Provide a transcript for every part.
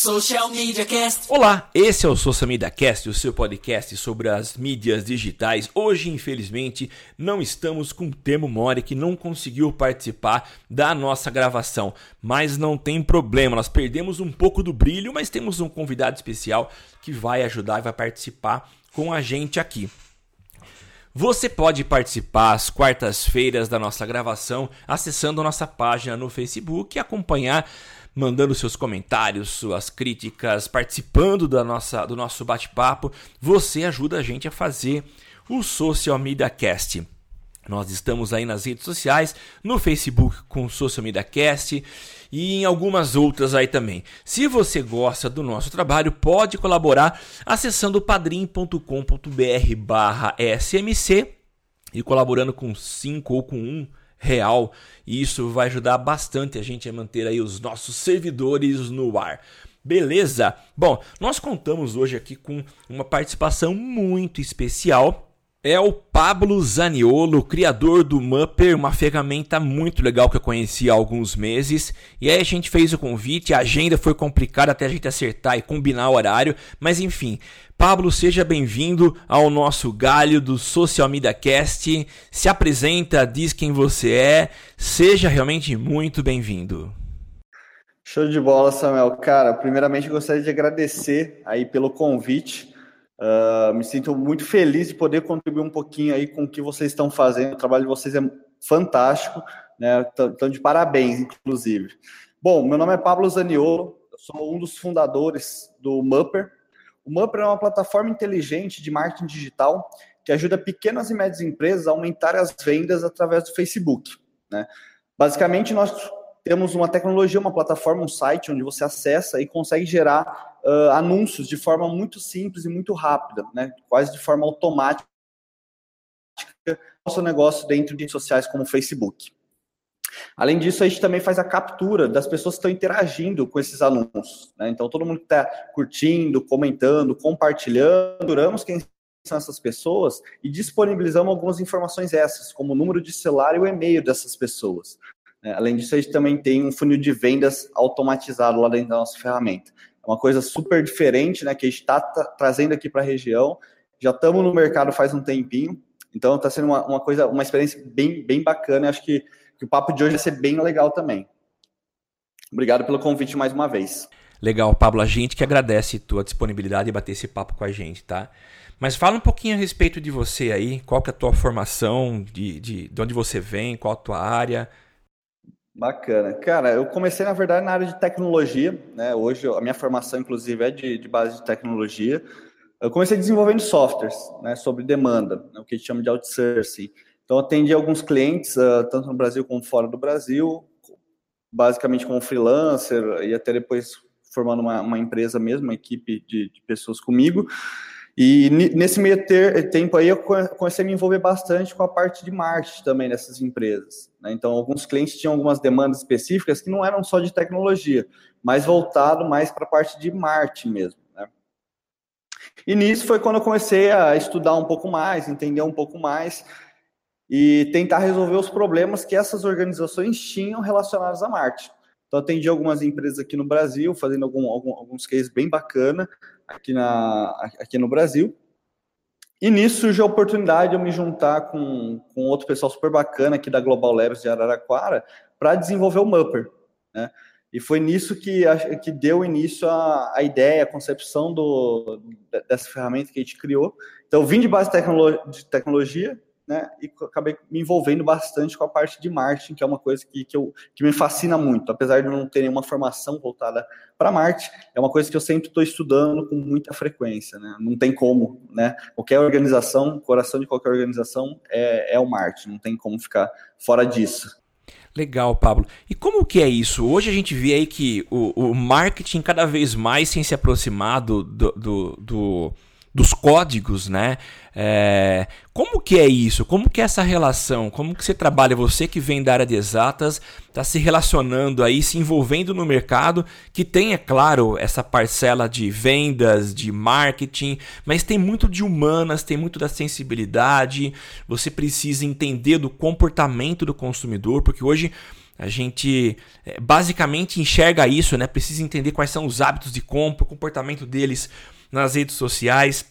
Social Media Cast. Olá, esse é o Social Media Cast, o seu podcast sobre as mídias digitais. Hoje, infelizmente, não estamos com o Temo Mori que não conseguiu participar da nossa gravação, mas não tem problema, nós perdemos um pouco do brilho, mas temos um convidado especial que vai ajudar e vai participar com a gente aqui. Você pode participar às quartas-feiras da nossa gravação acessando nossa página no Facebook e acompanhar mandando seus comentários, suas críticas, participando da nossa, do nosso bate-papo. Você ajuda a gente a fazer o Social Media Cast. Nós estamos aí nas redes sociais, no Facebook com Social Media Cast e em algumas outras aí também. Se você gosta do nosso trabalho, pode colaborar acessando padrim.com.br barra smc e colaborando com 5 ou com 1 um real e isso vai ajudar bastante a gente a manter aí os nossos servidores no ar. Beleza? Bom, nós contamos hoje aqui com uma participação muito especial é o Pablo Zaniolo, criador do Mupper, uma ferramenta muito legal que eu conheci há alguns meses. E aí a gente fez o convite, a agenda foi complicada até a gente acertar e combinar o horário, mas enfim. Pablo, seja bem-vindo ao nosso galho do Social Media Cast. Se apresenta, diz quem você é, seja realmente muito bem-vindo. Show de bola, Samuel. Cara, primeiramente gostaria de agradecer aí pelo convite. Uh, me sinto muito feliz de poder contribuir um pouquinho aí com o que vocês estão fazendo. O trabalho de vocês é fantástico, né? Então, de parabéns, inclusive. Bom, meu nome é Pablo Zaniolo, sou um dos fundadores do Mupper. O Mupper é uma plataforma inteligente de marketing digital que ajuda pequenas e médias empresas a aumentar as vendas através do Facebook. Né? Basicamente, nós temos uma tecnologia, uma plataforma, um site onde você acessa e consegue gerar uh, anúncios de forma muito simples e muito rápida, né? quase de forma automática, o seu negócio dentro de redes sociais como o Facebook. Além disso, a gente também faz a captura das pessoas que estão interagindo com esses anúncios. Né? Então, todo mundo que está curtindo, comentando, compartilhando, duramos quem são essas pessoas e disponibilizamos algumas informações essas, como o número de celular e o e-mail dessas pessoas. É, além disso, a gente também tem um funil de vendas automatizado lá dentro da nossa ferramenta. É uma coisa super diferente, né, que a gente está trazendo aqui para a região. Já estamos no mercado faz um tempinho, então está sendo uma, uma, coisa, uma experiência bem, bem bacana. acho que, que o papo de hoje vai ser bem legal também. Obrigado pelo convite mais uma vez. Legal, Pablo. A gente que agradece tua disponibilidade e bater esse papo com a gente, tá? Mas fala um pouquinho a respeito de você aí, qual que é a tua formação, de, de, de onde você vem, qual a tua área, Bacana. Cara, eu comecei, na verdade, na área de tecnologia, né? Hoje a minha formação, inclusive, é de, de base de tecnologia. Eu comecei desenvolvendo softwares, né, sobre demanda, né, o que a gente chama de outsourcing. Então, atendi alguns clientes, uh, tanto no Brasil como fora do Brasil, basicamente como freelancer, e até depois formando uma, uma empresa mesmo, uma equipe de, de pessoas comigo. E nesse meio ter, tempo aí eu comecei a me envolver bastante com a parte de marketing também dessas empresas. Né? Então, alguns clientes tinham algumas demandas específicas que não eram só de tecnologia, mas voltado mais para a parte de marketing mesmo. Né? E nisso foi quando eu comecei a estudar um pouco mais, entender um pouco mais e tentar resolver os problemas que essas organizações tinham relacionados a marketing. Então, atendi algumas empresas aqui no Brasil, fazendo algum, algum, alguns cases bem bacana aqui, na, aqui no Brasil. E nisso surgiu a oportunidade de eu me juntar com, com outro pessoal super bacana aqui da Global Labs de Araraquara para desenvolver o Mupper. Né? E foi nisso que, que deu início a, a ideia, a concepção do, dessa ferramenta que a gente criou. Então, vim de base de tecnologia, né? E acabei me envolvendo bastante com a parte de marketing, que é uma coisa que, que, eu, que me fascina muito. Apesar de não ter nenhuma formação voltada para marketing, é uma coisa que eu sempre estou estudando com muita frequência, né? Não tem como, né? Qualquer organização, coração de qualquer organização é, é o marketing, não tem como ficar fora disso. Legal, Pablo. E como que é isso? Hoje a gente vê aí que o, o marketing cada vez mais tem se aproximado do, do, do dos códigos, né? É, como que é isso? Como que é essa relação? Como que você trabalha? Você que vem da área de exatas, está se relacionando aí, se envolvendo no mercado, que tem, é claro, essa parcela de vendas, de marketing, mas tem muito de humanas, tem muito da sensibilidade. Você precisa entender do comportamento do consumidor, porque hoje A gente é, basicamente enxerga isso, né? Precisa entender quais são os hábitos de compra, o comportamento deles nas redes sociais.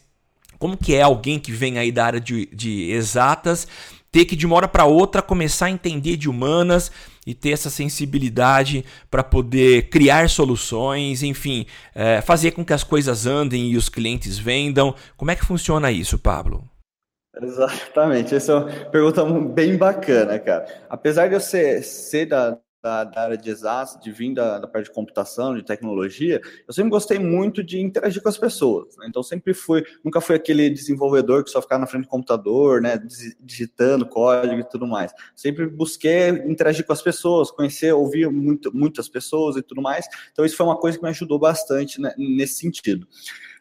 Como que é alguém que vem aí da área de, de exatas ter que de uma hora para outra começar a entender de humanas e ter essa sensibilidade para poder criar soluções, enfim, é, fazer com que as coisas andem e os clientes vendam. Como é que funciona isso, Pablo? Exatamente, essa é uma pergunta bem bacana, cara. Apesar de eu ser, ser da, da, da, área de exatos, de vir da, da, parte de computação, de tecnologia, eu sempre gostei muito de interagir com as pessoas. Né? Então sempre fui, nunca fui aquele desenvolvedor que só ficava na frente do computador, né, digitando código e tudo mais. Sempre busquei interagir com as pessoas, conhecer, ouvir muito, muitas pessoas e tudo mais. Então isso foi uma coisa que me ajudou bastante né, nesse sentido.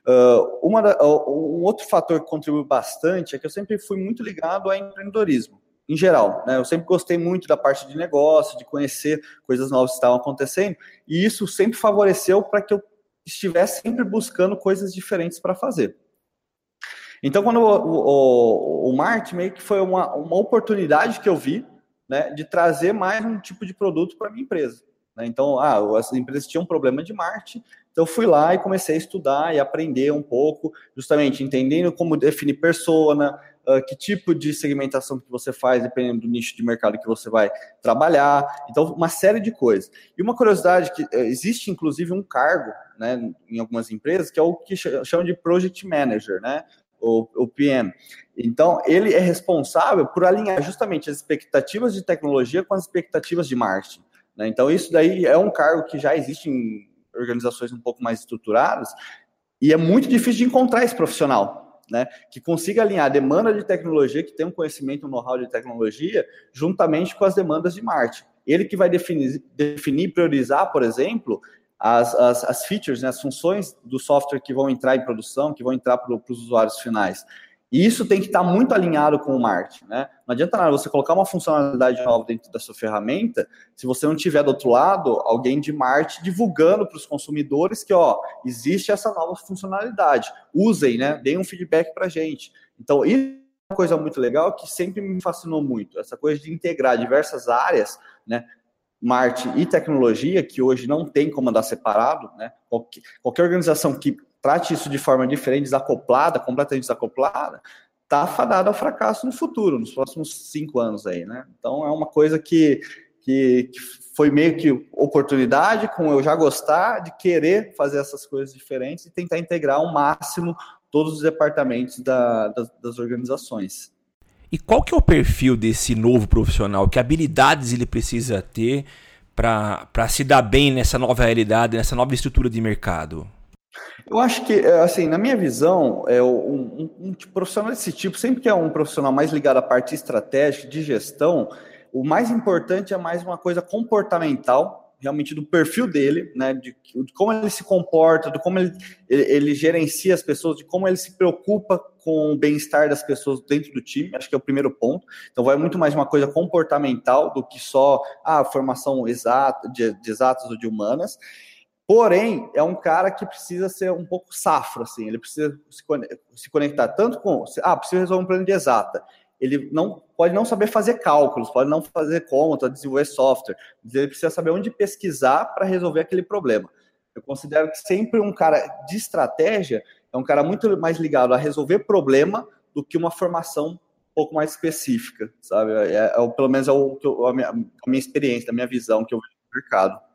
Uh, uma uh, um outro fator que contribuiu bastante é que eu sempre fui muito ligado ao empreendedorismo em geral. Né? Eu sempre gostei muito da parte de negócio, de conhecer coisas novas que estavam acontecendo, e isso sempre favoreceu para que eu estivesse sempre buscando coisas diferentes para fazer. Então, quando o, o, o Marte meio que foi uma, uma oportunidade que eu vi né, de trazer mais um tipo de produto para minha empresa. Né? Então, ah, as empresas tinham um problema de Marte, então fui lá e comecei a estudar e aprender um pouco, justamente entendendo como definir persona, uh, que tipo de segmentação que você faz, dependendo do nicho de mercado que você vai trabalhar. Então, uma série de coisas. E uma curiosidade que uh, existe, inclusive, um cargo né, em algumas empresas, que é o que chamam de Project Manager, né? O PM. Então, ele é responsável por alinhar justamente as expectativas de tecnologia com as expectativas de marketing. Né? Então, isso daí é um cargo que já existe em organizações um pouco mais estruturadas e é muito difícil de encontrar esse profissional né, que consiga alinhar a demanda de tecnologia, que tem um conhecimento, um know-how de tecnologia, juntamente com as demandas de marketing. Ele que vai definir, definir priorizar, por exemplo, as, as, as features, né, as funções do software que vão entrar em produção, que vão entrar para os usuários finais. E isso tem que estar muito alinhado com o marketing, né? Não adianta nada você colocar uma funcionalidade nova dentro da sua ferramenta, se você não tiver do outro lado alguém de marketing divulgando para os consumidores que, ó, existe essa nova funcionalidade. Usem, né? Deem um feedback para a gente. Então, isso é uma coisa muito legal que sempre me fascinou muito, essa coisa de integrar diversas áreas, né? marketing e tecnologia, que hoje não tem como andar separado, né? Qualquer, qualquer organização que trate isso de forma diferente, desacoplada, completamente desacoplada, tá fadada ao fracasso no futuro, nos próximos cinco anos aí, né? Então é uma coisa que, que, que foi meio que oportunidade com eu já gostar de querer fazer essas coisas diferentes e tentar integrar ao máximo todos os departamentos da, das, das organizações. E qual que é o perfil desse novo profissional? Que habilidades ele precisa ter para se dar bem nessa nova realidade, nessa nova estrutura de mercado? Eu acho que, é, assim, na minha visão, é um, um, um profissional desse tipo, sempre que é um profissional mais ligado à parte estratégica, de gestão, o mais importante é mais uma coisa comportamental, realmente do perfil dele, né, de, de como ele se comporta, de como ele, ele, ele, gerencia as pessoas, de como ele se preocupa com o bem-estar das pessoas dentro do time, acho que é o primeiro ponto. Então, vai muito mais uma coisa comportamental do que só a formação exata, de, de exatas ou de humanas. Porém, é um cara que precisa ser um pouco safro, assim, ele precisa se conectar tanto com. Ah, precisa resolver um plano de exata. Ele não pode não saber fazer cálculos, pode não fazer conta, desenvolver software, mas ele precisa saber onde pesquisar para resolver aquele problema. Eu considero que sempre um cara de estratégia é um cara muito mais ligado a resolver problema do que uma formação um pouco mais específica, sabe? É, é, é pelo menos é o, a, minha, a minha experiência, a minha visão que eu vejo no mercado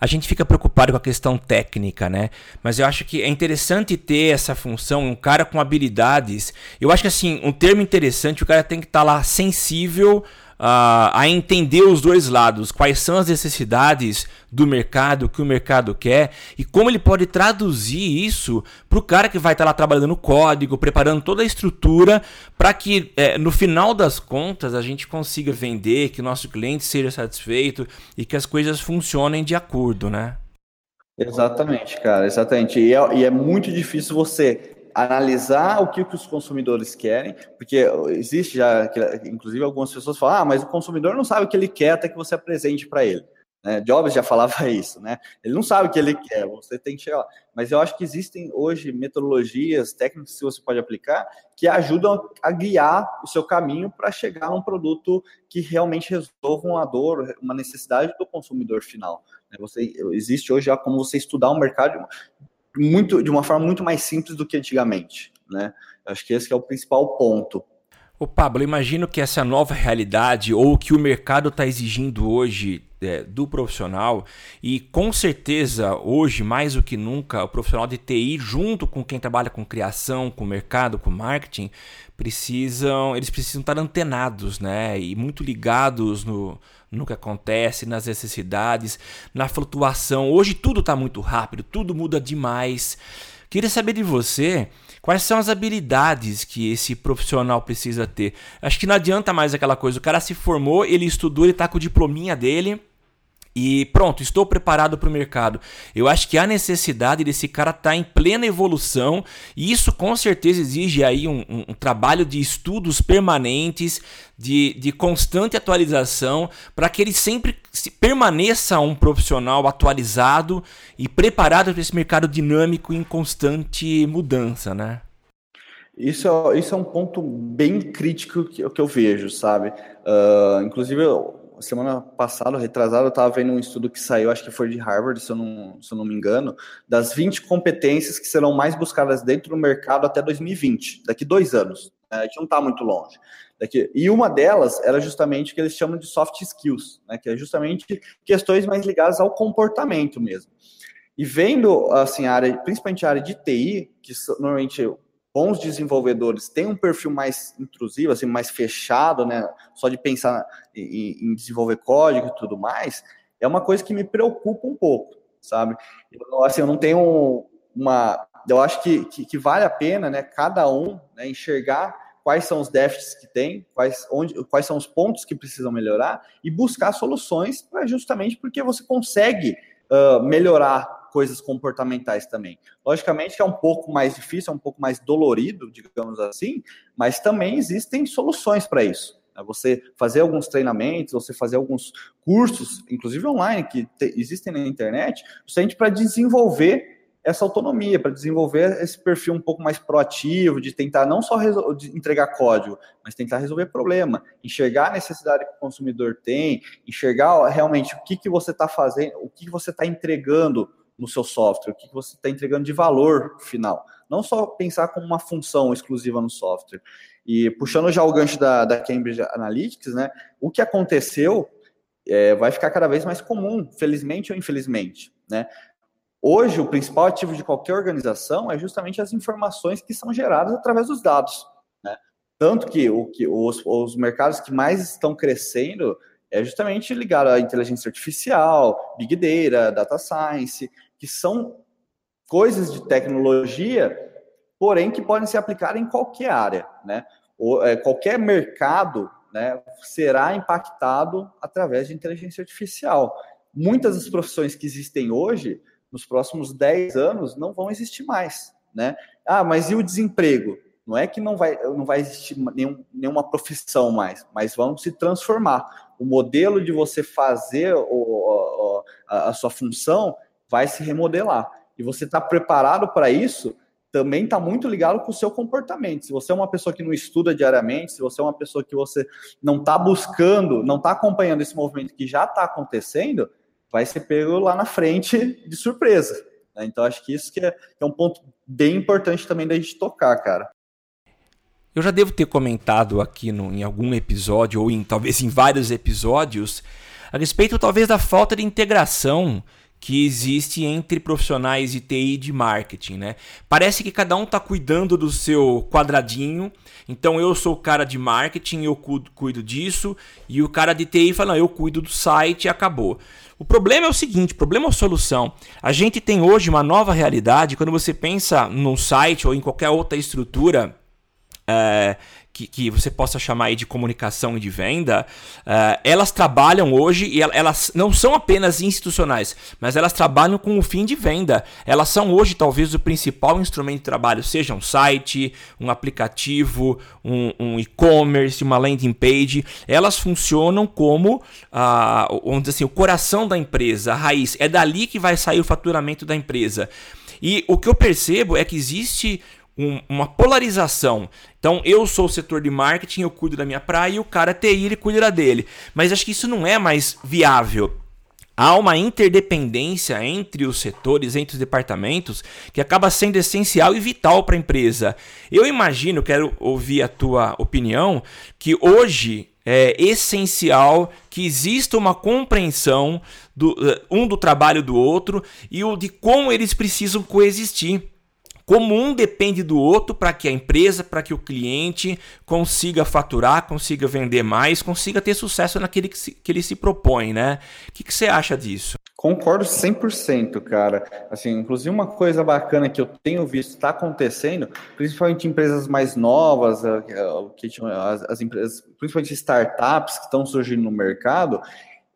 a gente fica preocupado com a questão técnica, né? Mas eu acho que é interessante ter essa função, um cara com habilidades. Eu acho que assim, um termo interessante, o cara tem que estar tá lá sensível uh, a entender os dois lados, quais são as necessidades do mercado, o que o mercado quer e como ele pode traduzir isso para o cara que vai estar tá lá trabalhando no código, preparando toda a estrutura para que é, no final das contas a gente consiga vender, que o nosso cliente seja satisfeito e que as coisas funcionem de acordo, né? Exatamente, cara, exatamente. E é, e é muito difícil você analisar o que, que os consumidores querem, porque existe já, inclusive algumas pessoas falam, ah, mas o consumidor não sabe o que ele quer até que você apresente para ele. Né? Jobs já falava isso, né? Ele não sabe o que ele quer, você tem que chegar lá. Mas eu acho que existem hoje metodologias, técnicas que você pode aplicar que ajudam a guiar o seu caminho para chegar num produto que realmente resolva uma dor, uma necessidade do consumidor final. Né? Você, existe hoje já como você estudar um mercado muito, de uma forma muito mais simples do que antigamente. Né? Acho que esse é o principal ponto. Ô Pablo, imagino que essa nova realidade ou o que o mercado está exigindo hoje é, do profissional e com certeza hoje mais do que nunca o profissional de TI junto com quem trabalha com criação, com mercado, com marketing precisam eles precisam estar antenados, né? E muito ligados no, que acontece, nas necessidades, na flutuação. Hoje tudo está muito rápido, tudo muda demais. Queria saber de você quais são as habilidades que esse profissional precisa ter. Acho que não adianta mais aquela coisa, o cara se formou, ele estudou, ele está com o diplominha dele, e pronto, estou preparado para o mercado. Eu acho que a necessidade desse cara estar tá em plena evolução e isso com certeza exige aí um, um, um trabalho de estudos permanentes, de, de constante atualização, para que ele sempre se permaneça um profissional atualizado e preparado para esse mercado dinâmico em constante mudança, né? Isso, é, isso é um ponto bem crítico que, que eu vejo, sabe? Uh, inclusive, eu, semana passada, retrasada, eu estava vendo um estudo que saiu, acho que foi de Harvard, se eu, não, se eu não me engano, das 20 competências que serão mais buscadas dentro do mercado até 2020, daqui dois anos. Né? A gente não está muito longe. Daqui, e uma delas era justamente o que eles chamam de soft skills, né? que é justamente questões mais ligadas ao comportamento mesmo. E vendo assim, a área, principalmente a área de TI, que normalmente bons desenvolvedores têm um perfil mais intrusivo, assim, mais fechado, né? Só de pensar em, em desenvolver código e tudo mais, é uma coisa que me preocupa um pouco, sabe? Eu, assim, eu não tenho uma. Eu acho que, que, que vale a pena, né? Cada um né, enxergar quais são os déficits que tem, quais, onde, quais são os pontos que precisam melhorar e buscar soluções para justamente porque você consegue uh, melhorar coisas comportamentais também. Logicamente que é um pouco mais difícil, é um pouco mais dolorido, digamos assim, mas também existem soluções para isso. É você fazer alguns treinamentos, você fazer alguns cursos, inclusive online, que te, existem na internet, justamente para desenvolver essa autonomia, para desenvolver esse perfil um pouco mais proativo, de tentar não só de entregar código, mas tentar resolver problema, enxergar a necessidade que o consumidor tem, enxergar realmente o que, que você está fazendo, o que, que você está entregando no seu software, o que você está entregando de valor final. Não só pensar como uma função exclusiva no software. E puxando já o gancho da, da Cambridge Analytics, né, o que aconteceu é, vai ficar cada vez mais comum, felizmente ou infelizmente. Né? Hoje, o principal ativo de qualquer organização é justamente as informações que são geradas através dos dados. Né? Tanto que, o, que os, os mercados que mais estão crescendo é justamente ligado à inteligência artificial, big data, data science, que são coisas de tecnologia, porém que podem ser aplicadas em qualquer área, né? Ou, é, qualquer mercado né, será impactado através de inteligência artificial. Muitas das profissões que existem hoje, nos próximos 10 anos, não vão existir mais, né? Ah, mas e o desemprego? Não é que não vai, não vai existir nenhum, nenhuma profissão mais, mas vão se transformar. O modelo de você fazer o, a, a sua função vai se remodelar. E você está preparado para isso também está muito ligado com o seu comportamento. Se você é uma pessoa que não estuda diariamente, se você é uma pessoa que você não está buscando, não está acompanhando esse movimento que já está acontecendo, vai ser pego lá na frente de surpresa. Né? Então, acho que isso que é, é um ponto bem importante também da gente tocar, cara. Eu já devo ter comentado aqui no, em algum episódio, ou em, talvez em vários episódios, a respeito talvez da falta de integração que existe entre profissionais de TI e de marketing, né? Parece que cada um está cuidando do seu quadradinho. Então eu sou o cara de marketing, eu cuido disso, e o cara de TI fala, não, eu cuido do site e acabou. O problema é o seguinte, problema é a solução. A gente tem hoje uma nova realidade quando você pensa num site ou em qualquer outra estrutura é, que, que você possa chamar aí de comunicação e de venda, uh, elas trabalham hoje e elas não são apenas institucionais, mas elas trabalham com o fim de venda. Elas são hoje talvez o principal instrumento de trabalho, seja um site, um aplicativo, um, um e-commerce, uma landing page. Elas funcionam como, uh, vamos dizer assim, o coração da empresa, a raiz. É dali que vai sair o faturamento da empresa. E o que eu percebo é que existe um, uma polarização. Então, eu sou o setor de marketing, eu cuido da minha praia e o cara TI, ele cuida da dele. Mas acho que isso não é mais viável. Há uma interdependência entre os setores, entre os departamentos, que acaba sendo essencial e vital para a empresa. Eu imagino, quero ouvir a tua opinião, que hoje é essencial que exista uma compreensão do, eh, um do trabalho do outro e o de como eles precisam coexistir como um depende do outro para que a empresa, para que o cliente consiga faturar, consiga vender mais, consiga ter sucesso naquele que, se, que ele se propõe, né? O que, que você acha disso? Concordo 100%, cara. Assim, inclusive uma coisa bacana que eu tenho visto está acontecendo, principalmente em empresas mais novas, eh, eh, as empresas, principalmente startups que estão surgindo no mercado,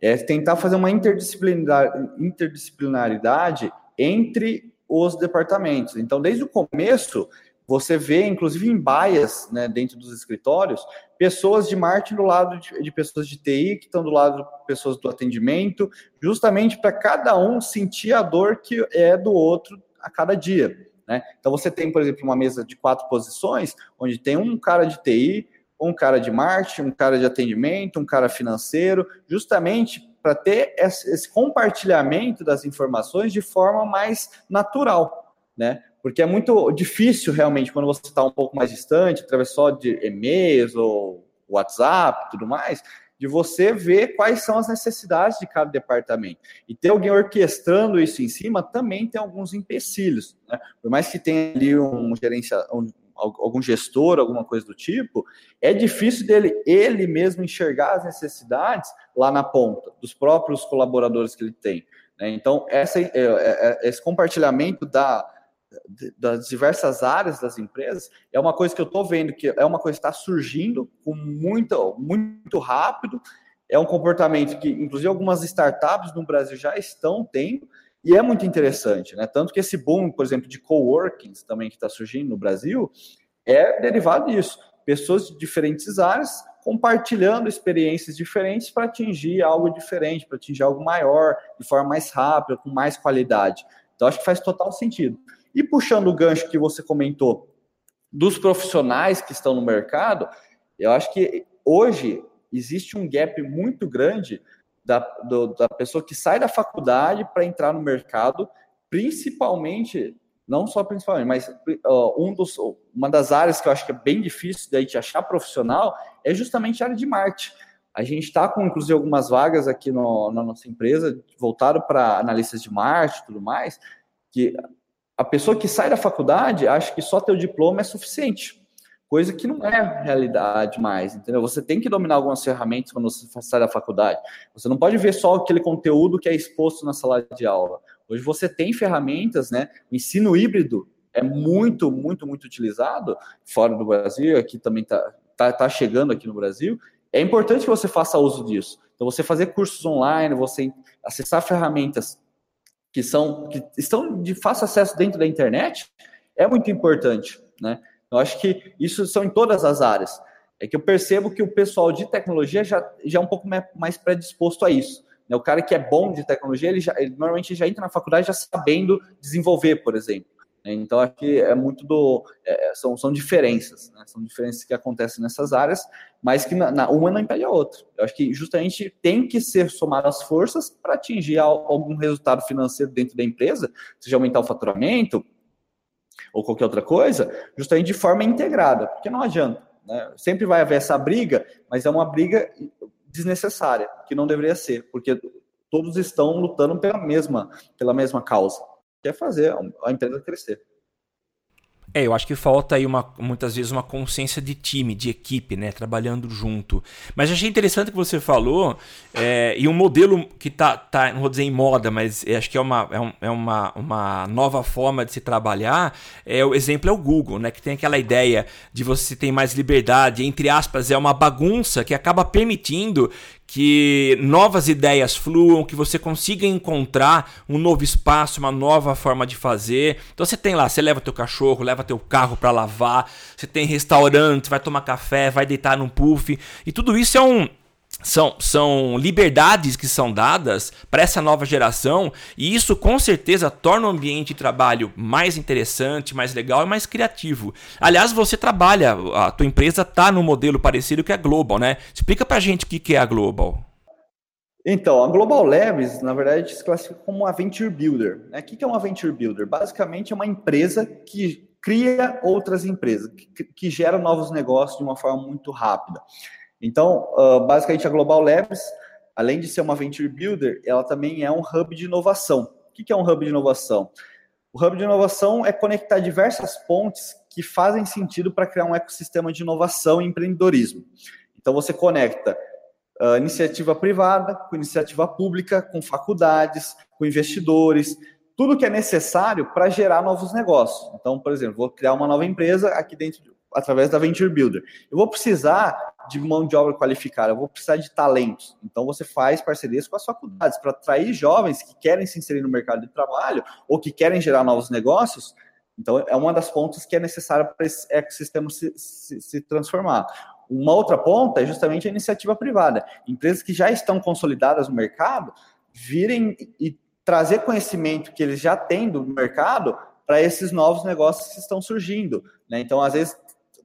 é tentar fazer uma interdisciplinaridade entre os departamentos. Então, desde o começo, você vê, inclusive em baias, né, dentro dos escritórios, pessoas de marketing do lado de, de pessoas de TI, que estão do lado de pessoas do atendimento, justamente para cada um sentir a dor que é do outro a cada dia. Né? Então, você tem, por exemplo, uma mesa de quatro posições, onde tem um cara de TI, um cara de marketing, um cara de atendimento, um cara financeiro, justamente para ter esse compartilhamento das informações de forma mais natural, né? Porque é muito difícil realmente quando você está um pouco mais distante, através só de e-mails ou WhatsApp, tudo mais, de você ver quais são as necessidades de cada departamento. E ter alguém orquestrando isso em cima também tem alguns empecilhos. Né? Por mais que tenha ali um, gerência, um, algum gestor, alguma coisa do tipo, é difícil dele ele mesmo enxergar as necessidades lá na ponta, dos próprios colaboradores que ele tem. Né? Então, essa, é, é, é, esse compartilhamento da, das diversas áreas das empresas é uma coisa que eu estou vendo que é uma coisa que está surgindo com muito, muito rápido. É um comportamento que, inclusive, algumas startups no Brasil já estão tendo, e é muito interessante, né? Tanto que esse boom, por exemplo, de coworkings também que está surgindo no Brasil, é derivado disso. Pessoas de diferentes áreas compartilhando experiências diferentes para atingir algo diferente, para atingir algo maior, de forma mais rápida, com mais qualidade. Então, acho que faz total sentido. E puxando o gancho que você comentou dos profissionais que estão no mercado, eu acho que hoje existe um gap muito grande da, do, da pessoa que sai da faculdade para entrar no mercado, principalmente, não só principalmente, mas uh, um dos, uma das áreas que eu acho que é bem difícil da gente achar profissional é justamente a área de marketing. A gente está com, inclusive, algumas vagas aqui no, na nossa empresa, voltado para analistas de marketing e tudo mais, que a pessoa que sai da faculdade acha que só ter o diploma é suficiente coisa que não é realidade mais, entendeu? Você tem que dominar algumas ferramentas quando você sai da faculdade. Você não pode ver só aquele conteúdo que é exposto na sala de aula. Hoje você tem ferramentas, né? O ensino híbrido é muito, muito, muito utilizado fora do Brasil, aqui também está tá, tá chegando aqui no Brasil. É importante que você faça uso disso. Então, você fazer cursos online, você acessar ferramentas que são que estão de fácil acesso dentro da internet é muito importante, né? Eu acho que isso são em todas as áreas. É que eu percebo que o pessoal de tecnologia já, já é um pouco mais predisposto a isso. Né? O cara que é bom de tecnologia, ele, já, ele normalmente já entra na faculdade já sabendo desenvolver, por exemplo. Né? Então, acho que é muito do. É, são, são diferenças, né? são diferenças que acontecem nessas áreas, mas que na, na, uma não impede a outra. Eu acho que justamente tem que ser somadas forças para atingir algum resultado financeiro dentro da empresa, seja aumentar o faturamento, ou qualquer outra coisa, justamente de forma integrada, porque não adianta. Né? Sempre vai haver essa briga, mas é uma briga desnecessária, que não deveria ser, porque todos estão lutando pela mesma, pela mesma causa, que é fazer a empresa crescer. É, eu acho que falta aí uma, muitas vezes uma consciência de time, de equipe, né? Trabalhando junto. Mas achei interessante o que você falou, é, e um modelo que tá, tá, não vou dizer em moda, mas acho que é uma, é, um, é uma, uma nova forma de se trabalhar. É, o exemplo é o Google, né? Que tem aquela ideia de você ter mais liberdade, entre aspas, é uma bagunça que acaba permitindo que novas ideias fluam, que você consiga encontrar um novo espaço, uma nova forma de fazer. Então você tem lá, você leva teu cachorro, leva teu carro para lavar, você tem restaurante, vai tomar café, vai deitar num puff, e tudo isso é um são, são liberdades que são dadas para essa nova geração e isso com certeza torna o ambiente de trabalho mais interessante, mais legal e mais criativo. Aliás, você trabalha, a tua empresa está no modelo parecido que a Global, né? Explica para a gente o que é a Global. Então, a Global Labs, na verdade, se classifica como uma Venture Builder. Né? O que é uma Venture Builder? Basicamente, é uma empresa que cria outras empresas, que, que gera novos negócios de uma forma muito rápida. Então, uh, basicamente, a Global Labs, além de ser uma venture builder, ela também é um hub de inovação. O que é um hub de inovação? O hub de inovação é conectar diversas pontes que fazem sentido para criar um ecossistema de inovação e empreendedorismo. Então, você conecta uh, iniciativa privada com iniciativa pública, com faculdades, com investidores, tudo que é necessário para gerar novos negócios. Então, por exemplo, vou criar uma nova empresa aqui dentro, através da Venture Builder. Eu vou precisar de mão de obra qualificada, eu vou precisar de talentos. Então você faz parcerias com as faculdades para atrair jovens que querem se inserir no mercado de trabalho ou que querem gerar novos negócios. Então é uma das pontas que é necessária para esse ecossistema se, se, se transformar. Uma outra ponta é justamente a iniciativa privada. Empresas que já estão consolidadas no mercado virem e trazer conhecimento que eles já têm do mercado para esses novos negócios que estão surgindo. Né? Então, às vezes,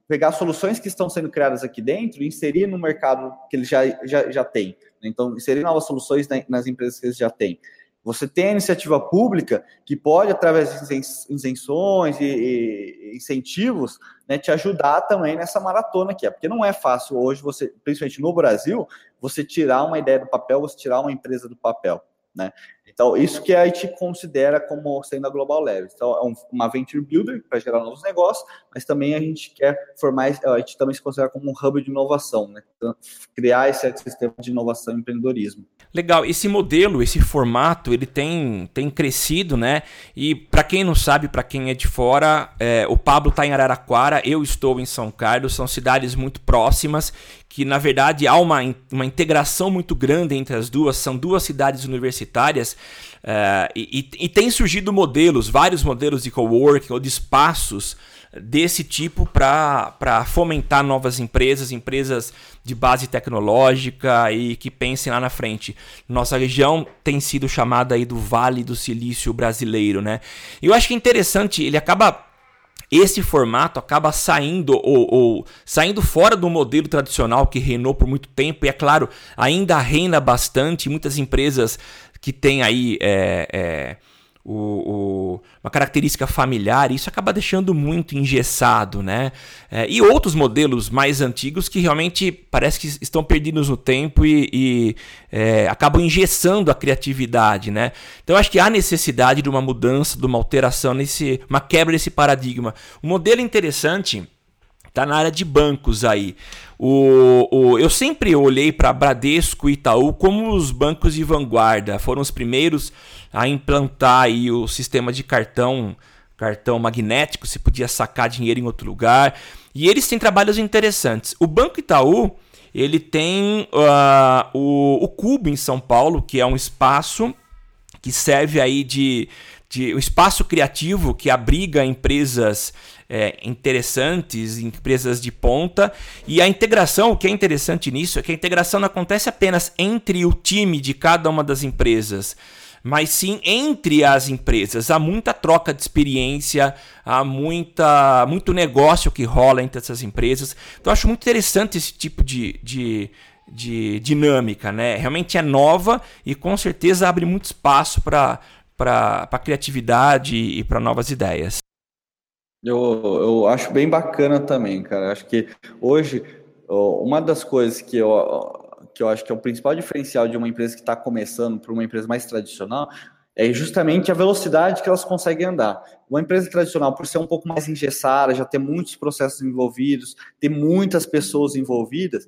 pegar soluções que estão sendo criadas aqui dentro e inserir no mercado que eles já, já, já têm. Né? Então, inserir novas soluções nas empresas que eles já têm. Você tem a iniciativa pública que pode, através de isenções e, incentivos, né, te ajudar também nessa maratona aqui. Porque não é fácil hoje, você, principalmente no Brasil, você tirar uma ideia do papel, você tirar uma empresa do papel. Né? Então, isso que a gente considera como sendo a Global Labs. Então, é uma venture builder para gerar novos negócios, mas também a gente quer formar, a gente também se considera como um hub de inovação, né? Então, criar esse sistema de inovação e empreendedorismo. Legal, esse modelo, esse formato, ele tem, tem crescido, né? E para quem não sabe, para quem é de fora, é, o Pablo está em Araraquara, eu estou em São Carlos, são cidades muito próximas, que na verdade há uma, uma integração muito grande entre as duas, são duas cidades universitárias, é, e, e, tem surgido modelos, vários modelos de coworking ou de espaços desse tipo para fomentar novas empresas, empresas de base tecnológica e que pensem lá na frente. Nossa região tem sido chamada aí do Vale do Silício brasileiro, né? E eu acho que é interessante, ele acaba esse formato acaba saindo ou, ou, saindo fora do modelo tradicional que reinou por muito tempo. E é claro ainda reina bastante. Muitas empresas que têm aí é, é, o, o, uma característica familiar, isso acaba deixando muito engessado, né? É, e outros modelos mais antigos que realmente parece que estão perdidos no tempo e, e é, acabam engessando a criatividade, né? Então acho que há necessidade de uma mudança, de uma alteração, nesse, uma quebra desse paradigma. Um modelo interessante está na área de bancos aí. O, o, eu sempre olhei para Bradesco e Itaú como os bancos de vanguarda, foram os primeiros a implantar aí o sistema de cartão cartão magnético, se podia sacar dinheiro em outro lugar. E eles têm trabalhos interessantes. O Banco Itaú, ele tem uh, o, o Cubo em São Paulo, que é um espaço que serve aí de, de um espaço criativo que abriga empresas é, interessantes, empresas de ponta. E a integração, o que é interessante nisso é que a integração não acontece apenas entre o time de cada uma das empresas mas sim entre as empresas. Há muita troca de experiência, há muita, muito negócio que rola entre essas empresas. Então, acho muito interessante esse tipo de, de, de dinâmica. Né? Realmente é nova e com certeza abre muito espaço para criatividade e para novas ideias. Eu, eu acho bem bacana também, cara. Acho que hoje, uma das coisas que eu que eu acho que é o principal diferencial de uma empresa que está começando para uma empresa mais tradicional, é justamente a velocidade que elas conseguem andar. Uma empresa tradicional, por ser um pouco mais engessada, já ter muitos processos envolvidos, ter muitas pessoas envolvidas,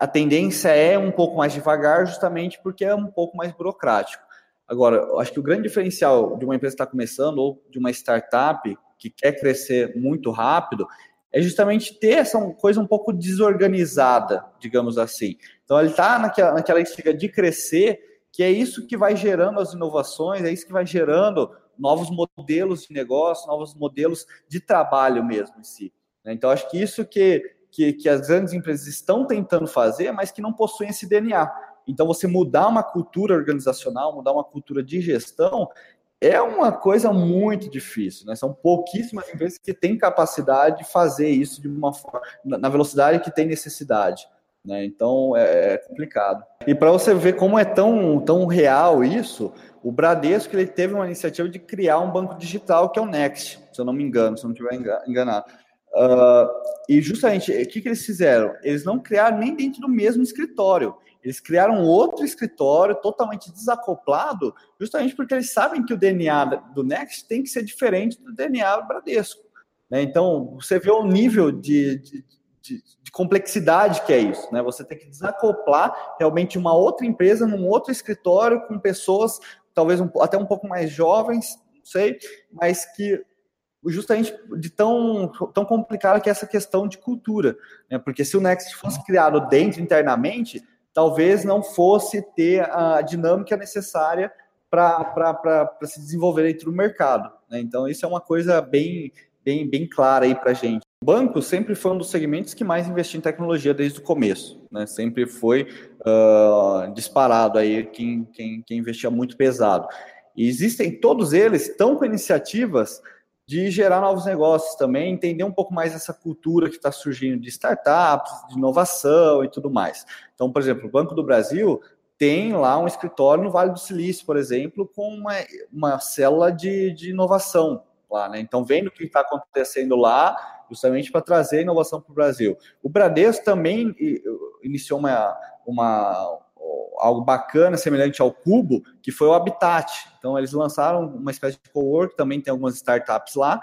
a tendência é um pouco mais devagar, justamente porque é um pouco mais burocrático. Agora, eu acho que o grande diferencial de uma empresa que está começando ou de uma startup que quer crescer muito rápido é justamente ter essa coisa um pouco desorganizada, digamos assim. Então, ele está naquela, naquela estiga de crescer, que é isso que vai gerando as inovações, é isso que vai gerando novos modelos de negócio, novos modelos de trabalho mesmo em si. Né? Então, acho que isso que, que, que as grandes empresas estão tentando fazer, mas que não possuem esse DNA. Então, você mudar uma cultura organizacional, mudar uma cultura de gestão, é uma coisa muito difícil, né? São pouquíssimas empresas que têm capacidade de fazer isso de uma forma, na velocidade que tem necessidade. Né? Então é, é complicado. E para você ver como é tão, tão real isso, o Bradesco ele teve uma iniciativa de criar um banco digital que é o Next, se eu não me engano, se eu não estiver enganado. Uh, e justamente o que, que eles fizeram? Eles não criaram nem dentro do mesmo escritório. Eles criaram outro escritório totalmente desacoplado, justamente porque eles sabem que o DNA do Next tem que ser diferente do DNA do Bradesco. Né? Então, você vê o nível de, de, de, de, complexidade que é isso. Né? Você tem que desacoplar realmente uma outra empresa num outro escritório com pessoas, talvez um, até um pouco mais jovens, não sei, mas que justamente de tão, tão complicada que é essa questão de cultura. Né? Porque se o Next fosse criado dentro, internamente, talvez não fosse ter a dinâmica necessária para se desenvolver dentro do mercado. Né? Então, isso é uma coisa bem, bem, bem clara aí para a gente. O banco sempre foi um dos segmentos que mais investiu em tecnologia desde o começo. Né? Sempre foi uh, disparado aí quem, quem, quem investia muito pesado. E existem, todos eles estão com iniciativas de gerar novos negócios também, entender um pouco mais essa cultura que está surgindo de startups, de inovação e tudo mais. Então, por exemplo, o Banco do Brasil tem lá um escritório no Vale do Silício, por exemplo, com uma, uma célula de, de inovação lá, né? Então, vendo o que está acontecendo lá, justamente para trazer inovação para o Brasil. O Bradesco também iniciou uma, uma, algo bacana, semelhante ao Cubo, que foi o Habitat. Então, eles lançaram uma espécie de co-work, também tem algumas startups lá,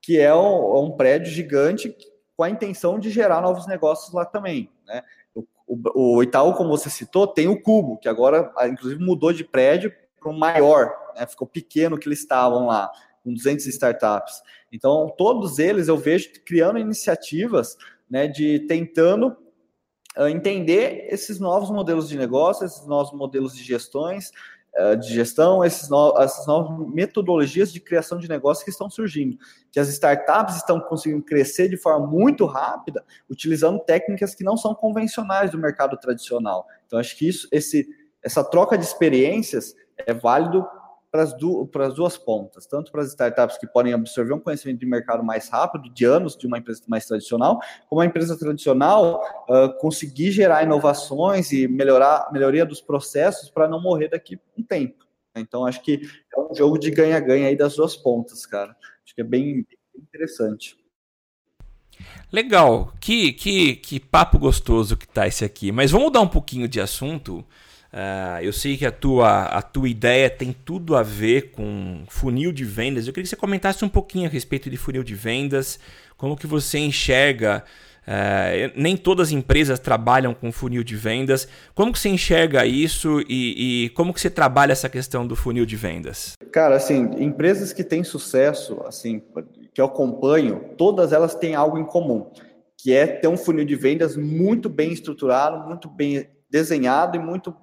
que é um, é um, prédio gigante com a intenção de gerar novos negócios lá também. Né? O, o, Itaú, como você citou, tem o Cubo, que agora, ah, inclusive, mudou de prédio para um maior, né? ficou pequeno que eles estavam lá, com 200 startups. Então, todos eles eu vejo criando iniciativas né, de tentando entender esses novos modelos de negócio, esses novos modelos de gestões, eh, de gestão, esses no, essas novas metodologias de criação de negócio que estão surgindo, que as startups estão conseguindo crescer de forma muito rápida, utilizando técnicas que não são convencionais do mercado tradicional. Então, acho que isso, esse, essa troca de experiências é válido para as, du duas pontas, tanto para as startups que podem absorver um conhecimento de mercado mais rápido, de anos, de uma empresa mais tradicional, como a empresa tradicional uh, conseguir gerar inovações e melhorar melhoria dos processos para não morrer daqui um tempo. Então, acho que é um jogo de ganha-ganha aí das duas pontas, cara. Acho que é bem, bem interessante. Legal, que, que, que papo gostoso que tá esse aqui. Mas vamos mudar um pouquinho de assunto Uh, eu sei que a tua, a tua ideia tem tudo a ver com funil de vendas. Eu queria que você comentasse um pouquinho a respeito de funil de vendas, como que você enxerga. Uh, nem todas as empresas trabalham com funil de vendas. Como que você enxerga isso e, e, como que você trabalha essa questão do funil de vendas? Cara, assim, empresas que têm sucesso, assim, que eu acompanho, todas elas têm algo em comum, que é ter um funil de vendas muito bem estruturado, muito bem desenhado e muito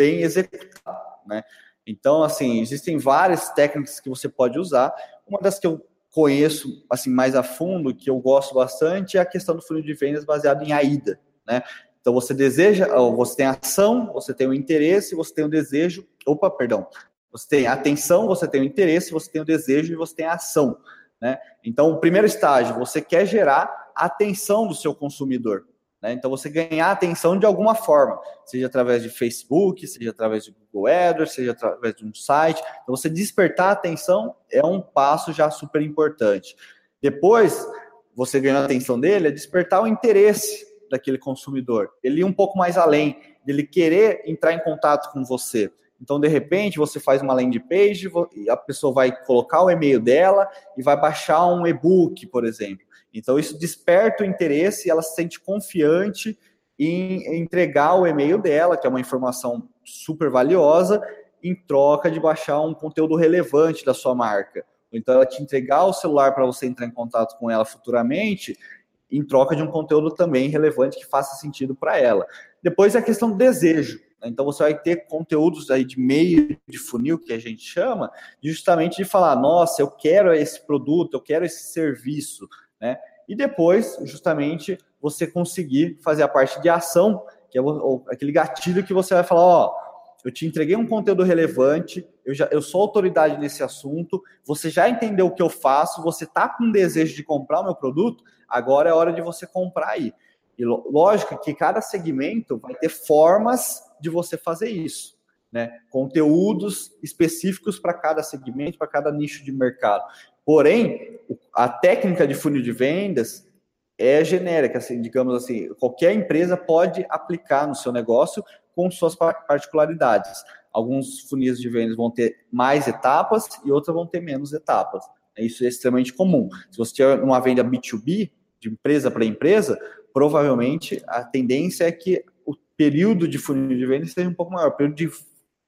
bem executado, né? Então, assim, existem várias técnicas que você pode usar. Uma das que eu conheço assim mais a fundo, que eu gosto bastante, é a questão do funil de vendas baseado em AIDA, né? Então você deseja, você tem ação, você tem o interesse, você tem o desejo. Opa, perdão. Você tem atenção, você tem o interesse, você tem o desejo e você tem a ação, né? Então, o primeiro estágio, você quer gerar atenção do seu consumidor. Né? Então, você ganhar atenção de alguma forma, seja através de Facebook, seja através de Google AdWords, seja através de um site. Então, você despertar atenção é um passo já super importante. Depois, você ganhar a atenção dele, é despertar o interesse daquele consumidor. Ele ir um pouco mais além, dele querer entrar em contato com você. Então, de repente, você faz uma landing page a pessoa vai colocar o e-mail dela e vai baixar um e-book, por exemplo. Então, isso desperta o interesse e ela se sente confiante em entregar o e-mail dela, que é uma informação super valiosa, em troca de baixar um conteúdo relevante da sua marca. Então, ela te entregar o celular para você entrar em contato com ela futuramente, em troca de um conteúdo também relevante que faça sentido para ela. Depois é a questão do desejo. Né? Então você vai ter conteúdos aí de meio de funil que a gente chama, justamente de falar, nossa, eu quero esse produto, eu quero esse serviço, né? E depois, justamente, você conseguir fazer a parte de ação, que é aquele gatilho que você vai falar, ó, eu te entreguei um conteúdo relevante, eu, já, eu sou autoridade nesse assunto, você já entendeu o que eu faço, você está com desejo de comprar o meu produto, agora é hora de você comprar aí. E lógico que cada segmento vai ter formas de você fazer isso, né? Conteúdos específicos para cada segmento, para cada nicho de mercado. Porém, a técnica de funil de vendas é genérica, assim, digamos assim, qualquer empresa pode aplicar no seu negócio com suas particularidades. Alguns funis de vendas vão ter mais etapas e outros vão ter menos etapas. Isso é extremamente comum. Se você tiver uma venda B2B, de empresa para empresa, provavelmente a tendência é que o período de funil de vendas seja um pouco maior, o período de,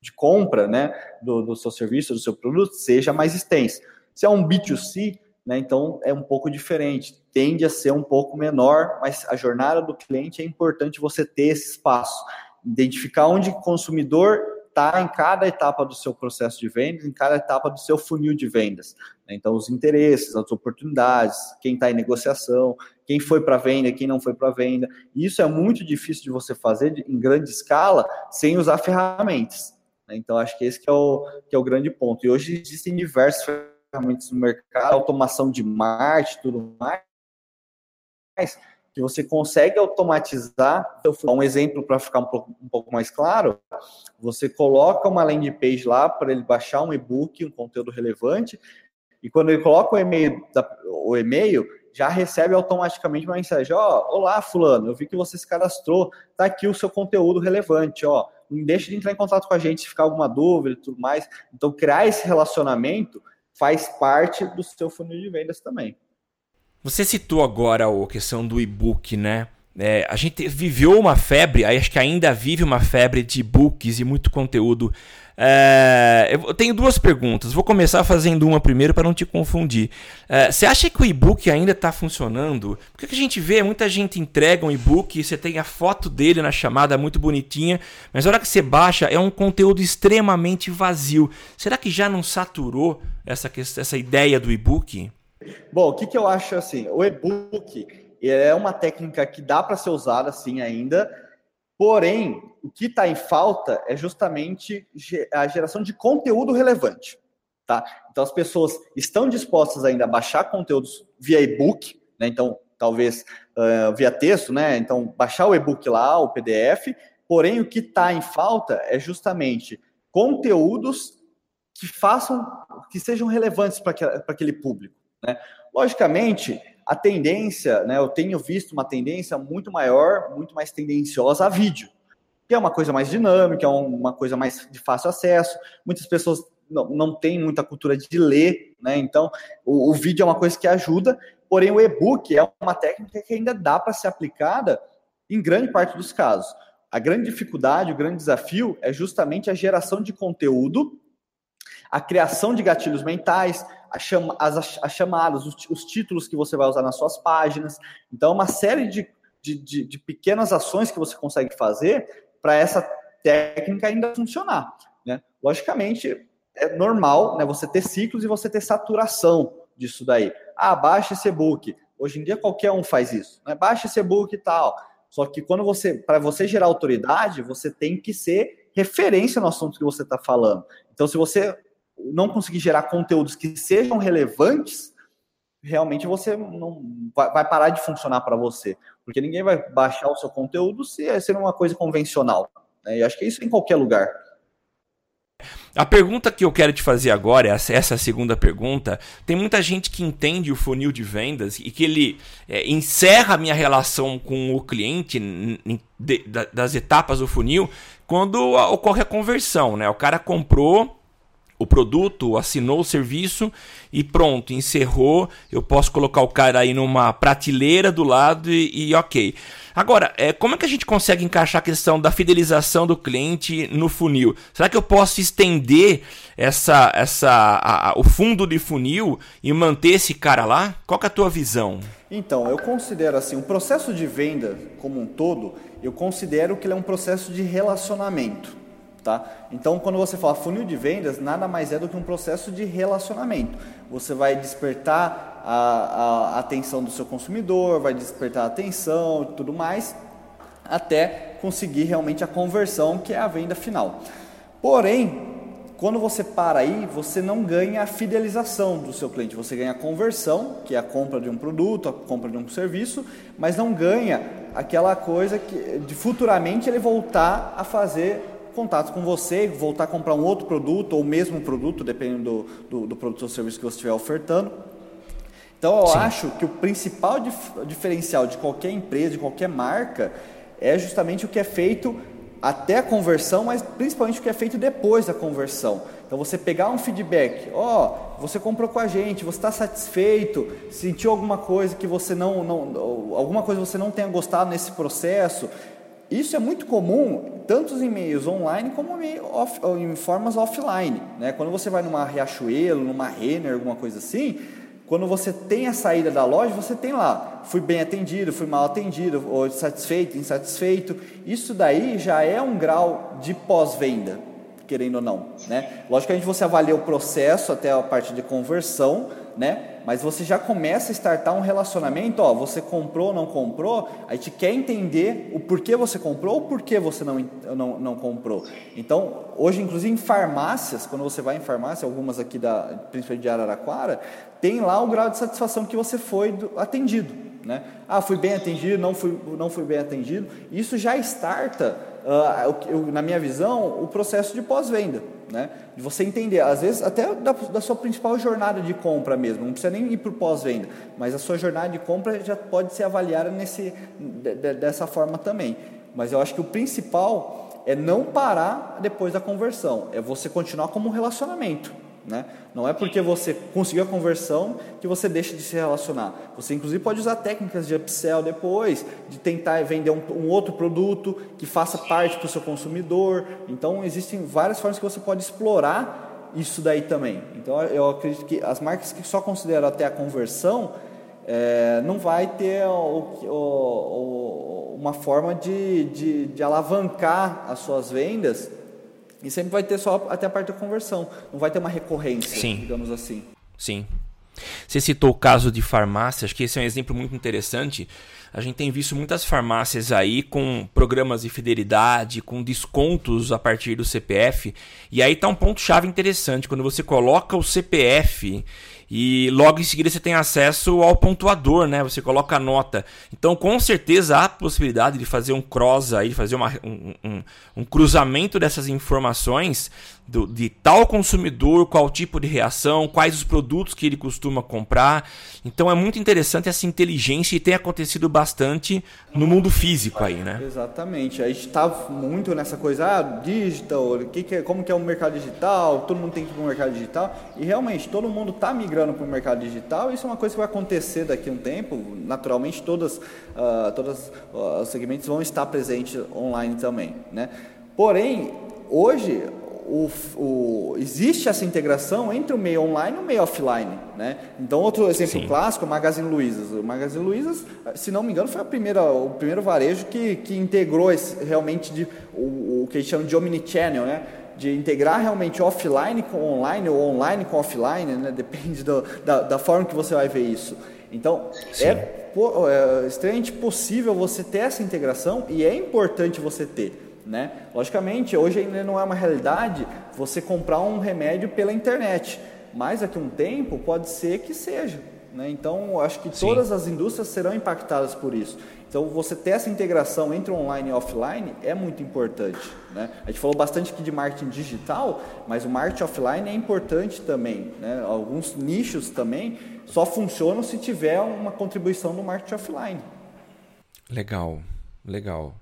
de compra né, do, do seu serviço, do seu produto, seja mais extenso. Se é um B2C, né, então é um pouco diferente, tende a ser um pouco menor, mas a jornada do cliente é importante você ter esse espaço, identificar onde o consumidor está em cada etapa do seu processo de vendas, em cada etapa do seu funil de vendas. Né? Então, os interesses, as oportunidades, quem está em negociação, quem foi para venda, quem não foi para venda. Isso é muito difícil de você fazer em grande escala sem usar ferramentas. Né? Então, acho que esse que é, o, que é o grande ponto. E hoje existem diversas ferramentas no mercado, automação de marketing tudo mais, que você consegue automatizar. Um exemplo para ficar um pouco, um pouco, mais claro: você coloca uma landing page lá para ele baixar um e-book, um conteúdo relevante, e quando ele coloca o e-mail, o e-mail já recebe automaticamente uma mensagem: ó, oh, olá, fulano, eu vi que você se cadastrou, tá aqui o seu conteúdo relevante, ó. Não deixe de entrar em contato com a gente se ficar alguma dúvida e tudo mais. Então, criar esse relacionamento faz parte do seu funil de vendas também. Você citou agora a questão do e-book, né? É, a gente viveu uma febre, acho que ainda vive uma febre de e-books e muito conteúdo. É, eu tenho duas perguntas. Vou começar fazendo uma primeiro para não te confundir. É, você acha que o e-book ainda está funcionando? Porque que a gente vê, muita gente entrega um e-book você tem a foto dele na chamada muito bonitinha, mas na hora que você baixa é um conteúdo extremamente vazio. Será que já não saturou essa, essa ideia do e-book? Bom, o que, que eu acho assim? O e-book é uma técnica que dá para ser usada assim ainda, porém, o que está em falta é justamente a geração de conteúdo relevante. Tá? Então, as pessoas estão dispostas ainda a baixar conteúdos via e-book, né? então, talvez uh, via texto, né? então, baixar o e-book lá, o PDF, porém, o que está em falta é justamente conteúdos que façam, que sejam relevantes para aquele público. Né? Logicamente, a tendência, né, eu tenho visto uma tendência muito maior, muito mais tendenciosa a vídeo, que é uma coisa mais dinâmica, é uma coisa mais de fácil acesso. Muitas pessoas não, não têm muita cultura de ler, né? Então, o, o vídeo é uma coisa que ajuda, porém o e-book é uma técnica que ainda dá para ser aplicada em grande parte dos casos. A grande dificuldade, o grande desafio é justamente a geração de conteúdo, a criação de gatilhos mentais, chama, as, as, chamadas, os, os, títulos que você vai usar nas suas páginas. Então, uma série de, de, de, de pequenas ações que você consegue fazer para essa técnica ainda funcionar. Né? Logicamente, é normal né, você ter ciclos e você ter saturação disso daí. Ah, baixa esse e-book. Hoje em dia qualquer um faz isso. Né? Baixa esse e-book e tal. Só que quando você, para você gerar autoridade, você tem que ser referência no assunto que você está falando. Então, se você não conseguir gerar conteúdos que sejam relevantes, realmente você não vai parar de funcionar para você, porque ninguém vai baixar o seu conteúdo se é ser uma coisa convencional. Né? E acho que é isso em qualquer lugar. A pergunta que eu quero te fazer agora, essa segunda pergunta, tem muita gente que entende o funil de vendas e que ele é, encerra a minha relação com o cliente de, das etapas do funil quando ocorre a conversão, né? O cara comprou o produto, assinou o serviço e pronto, encerrou. Eu posso colocar o cara aí numa prateleira do lado e, e ok. Agora, é, como é que a gente consegue encaixar a questão da fidelização do cliente no funil? Será que eu posso estender essa, essa, a, a, o fundo de funil e manter esse cara lá? Qual é a tua visão? Então, eu considero assim, o processo de venda como um todo, eu considero que ele é um processo de relacionamento. Tá? Então, quando você fala funil de vendas, nada mais é do que um processo de relacionamento. Você vai despertar a, a atenção do seu consumidor, vai despertar a atenção e tudo mais, até conseguir realmente a conversão, que é a venda final. Porém, quando você para aí, você não ganha a fidelização do seu cliente, você ganha a conversão, que é a compra de um produto, a compra de um serviço, mas não ganha aquela coisa que de futuramente ele voltar a fazer contato com você, voltar a comprar um outro produto ou o mesmo produto, dependendo do, do, do produto ou serviço que você estiver ofertando. Então eu Sim. acho que o principal dif diferencial de qualquer empresa, de qualquer marca, é justamente o que é feito até a conversão, mas principalmente o que é feito depois da conversão. Então você pegar um feedback, ó, oh, você comprou com a gente, você está satisfeito, sentiu alguma coisa que você não, não, alguma coisa você não tenha gostado nesse processo, isso é muito comum, tanto em meios online como off, em formas offline. Né? Quando você vai numa Riachuelo, numa Renner, alguma coisa assim, quando você tem a saída da loja, você tem lá, fui bem atendido, fui mal atendido, ou satisfeito, insatisfeito. Isso daí já é um grau de pós-venda, querendo ou não. Né? Logicamente você avalia o processo até a parte de conversão, né? Mas você já começa a startar um relacionamento, ó, você comprou ou não comprou, a gente quer entender o porquê você comprou ou porquê você não, não, não comprou. Então, hoje, inclusive em farmácias, quando você vai em farmácia, algumas aqui, da, principalmente de Araraquara, tem lá o grau de satisfação que você foi atendido. Né? Ah, fui bem atendido, não fui, não fui bem atendido. Isso já starta, uh, na minha visão, o processo de pós-venda né? De você entender, às vezes até da, da sua principal jornada de compra mesmo, não precisa nem ir para o pós-venda, mas a sua jornada de compra já pode ser avaliada nesse, de, de, dessa forma também. Mas eu acho que o principal é não parar depois da conversão, é você continuar como um relacionamento. Né? Não é porque você conseguiu a conversão que você deixa de se relacionar. Você, inclusive, pode usar técnicas de upsell depois, de tentar vender um, um outro produto que faça parte para o seu consumidor. Então, existem várias formas que você pode explorar isso daí também. Então, eu acredito que as marcas que só consideram até a conversão é, não vai ter o, o, o, uma forma de, de, de alavancar as suas vendas e sempre vai ter só até a parte da conversão. Não vai ter uma recorrência, Sim. digamos assim. Sim. Você citou o caso de farmácia, acho que esse é um exemplo muito interessante. A gente tem visto muitas farmácias aí com programas de fidelidade, com descontos a partir do CPF. E aí está um ponto-chave interessante. Quando você coloca o CPF e logo em seguida você tem acesso ao pontuador, né? Você coloca a nota. Então, com certeza há a possibilidade de fazer um cross aí, de fazer uma, um, um, um cruzamento dessas informações do, de tal consumidor, qual tipo de reação, quais os produtos que ele costuma comprar. Então é muito interessante essa inteligência e tem acontecido bastante no mundo físico aí, né? Exatamente. A gente está muito nessa coisa, ah, digital, que que é, como que é o mercado digital, todo mundo tem que ir para o mercado digital. E realmente todo mundo está migrando para o mercado digital. Isso é uma coisa que vai acontecer daqui a um tempo. Naturalmente todas, uh, todas uh, os segmentos vão estar presentes online também, né? Porém, hoje o, o, existe essa integração entre o meio online e o meio offline. Né? Então, outro exemplo Sim. clássico é o Magazine Luizas. O Magazine Luizas, se não me engano, foi a primeira, o primeiro varejo que, que integrou esse, realmente de, o, o que eles chamam de omnichannel, né? de integrar realmente offline com online ou online com offline, né? depende do, da, da forma que você vai ver isso. Então, é, é extremamente possível você ter essa integração e é importante você ter. Né? Logicamente, hoje ainda não é uma realidade você comprar um remédio pela internet, mas daqui a um tempo pode ser que seja. Né? Então, acho que Sim. todas as indústrias serão impactadas por isso. Então, você ter essa integração entre online e offline é muito importante. Né? A gente falou bastante aqui de marketing digital, mas o marketing offline é importante também. Né? Alguns nichos também só funcionam se tiver uma contribuição do marketing offline. Legal, legal.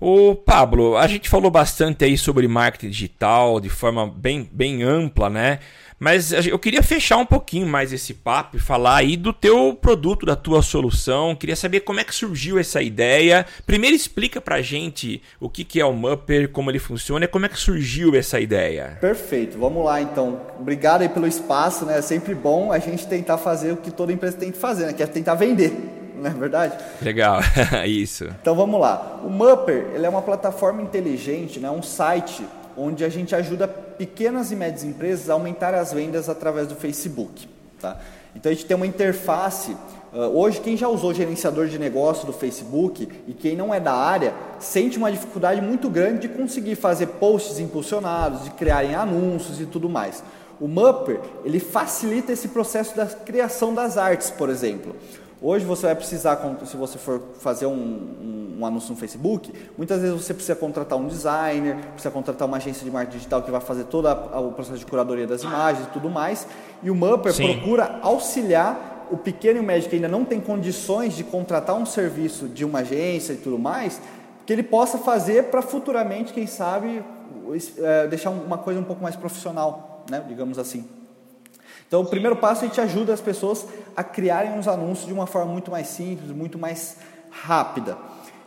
Ô Pablo, a gente falou bastante aí sobre marketing digital de forma bem, bem ampla, né? Mas eu queria fechar um pouquinho mais esse papo e falar aí do teu produto, da tua solução. Queria saber como é que surgiu essa ideia. Primeiro explica pra gente o que, que é o Mupper, como ele funciona e como é que surgiu essa ideia. Perfeito, vamos lá então. Obrigado aí pelo espaço, né? É sempre bom a gente tentar fazer o que toda empresa tem que fazer, né? Que é tentar vender não é verdade? Legal, isso. Então vamos lá. O Mupper ele é uma plataforma inteligente, né, um site onde a gente ajuda pequenas e médias empresas a aumentar as vendas através do Facebook. Tá? Então a gente tem uma interface. Hoje, quem já usou gerenciador de negócio do Facebook e quem não é da área sente uma dificuldade muito grande de conseguir fazer posts impulsionados, de criarem anúncios e tudo mais. O Mupper ele facilita esse processo da criação das artes, por exemplo. Hoje você vai precisar, se você for fazer um, um, um, anúncio no Facebook, muitas vezes você precisa contratar um designer, precisa contratar uma agência de marketing digital que vai fazer todo a, o processo de curadoria das imagens e tudo mais. E o Mupper Sim. procura auxiliar o pequeno e o médio que ainda não tem condições de contratar um serviço de uma agência e tudo mais, que ele possa fazer para futuramente, quem sabe, é, deixar uma coisa um pouco mais profissional, né? digamos assim. Então, o primeiro passo é a gente ajuda as pessoas a criarem uns anúncios de uma forma muito mais simples, muito mais rápida.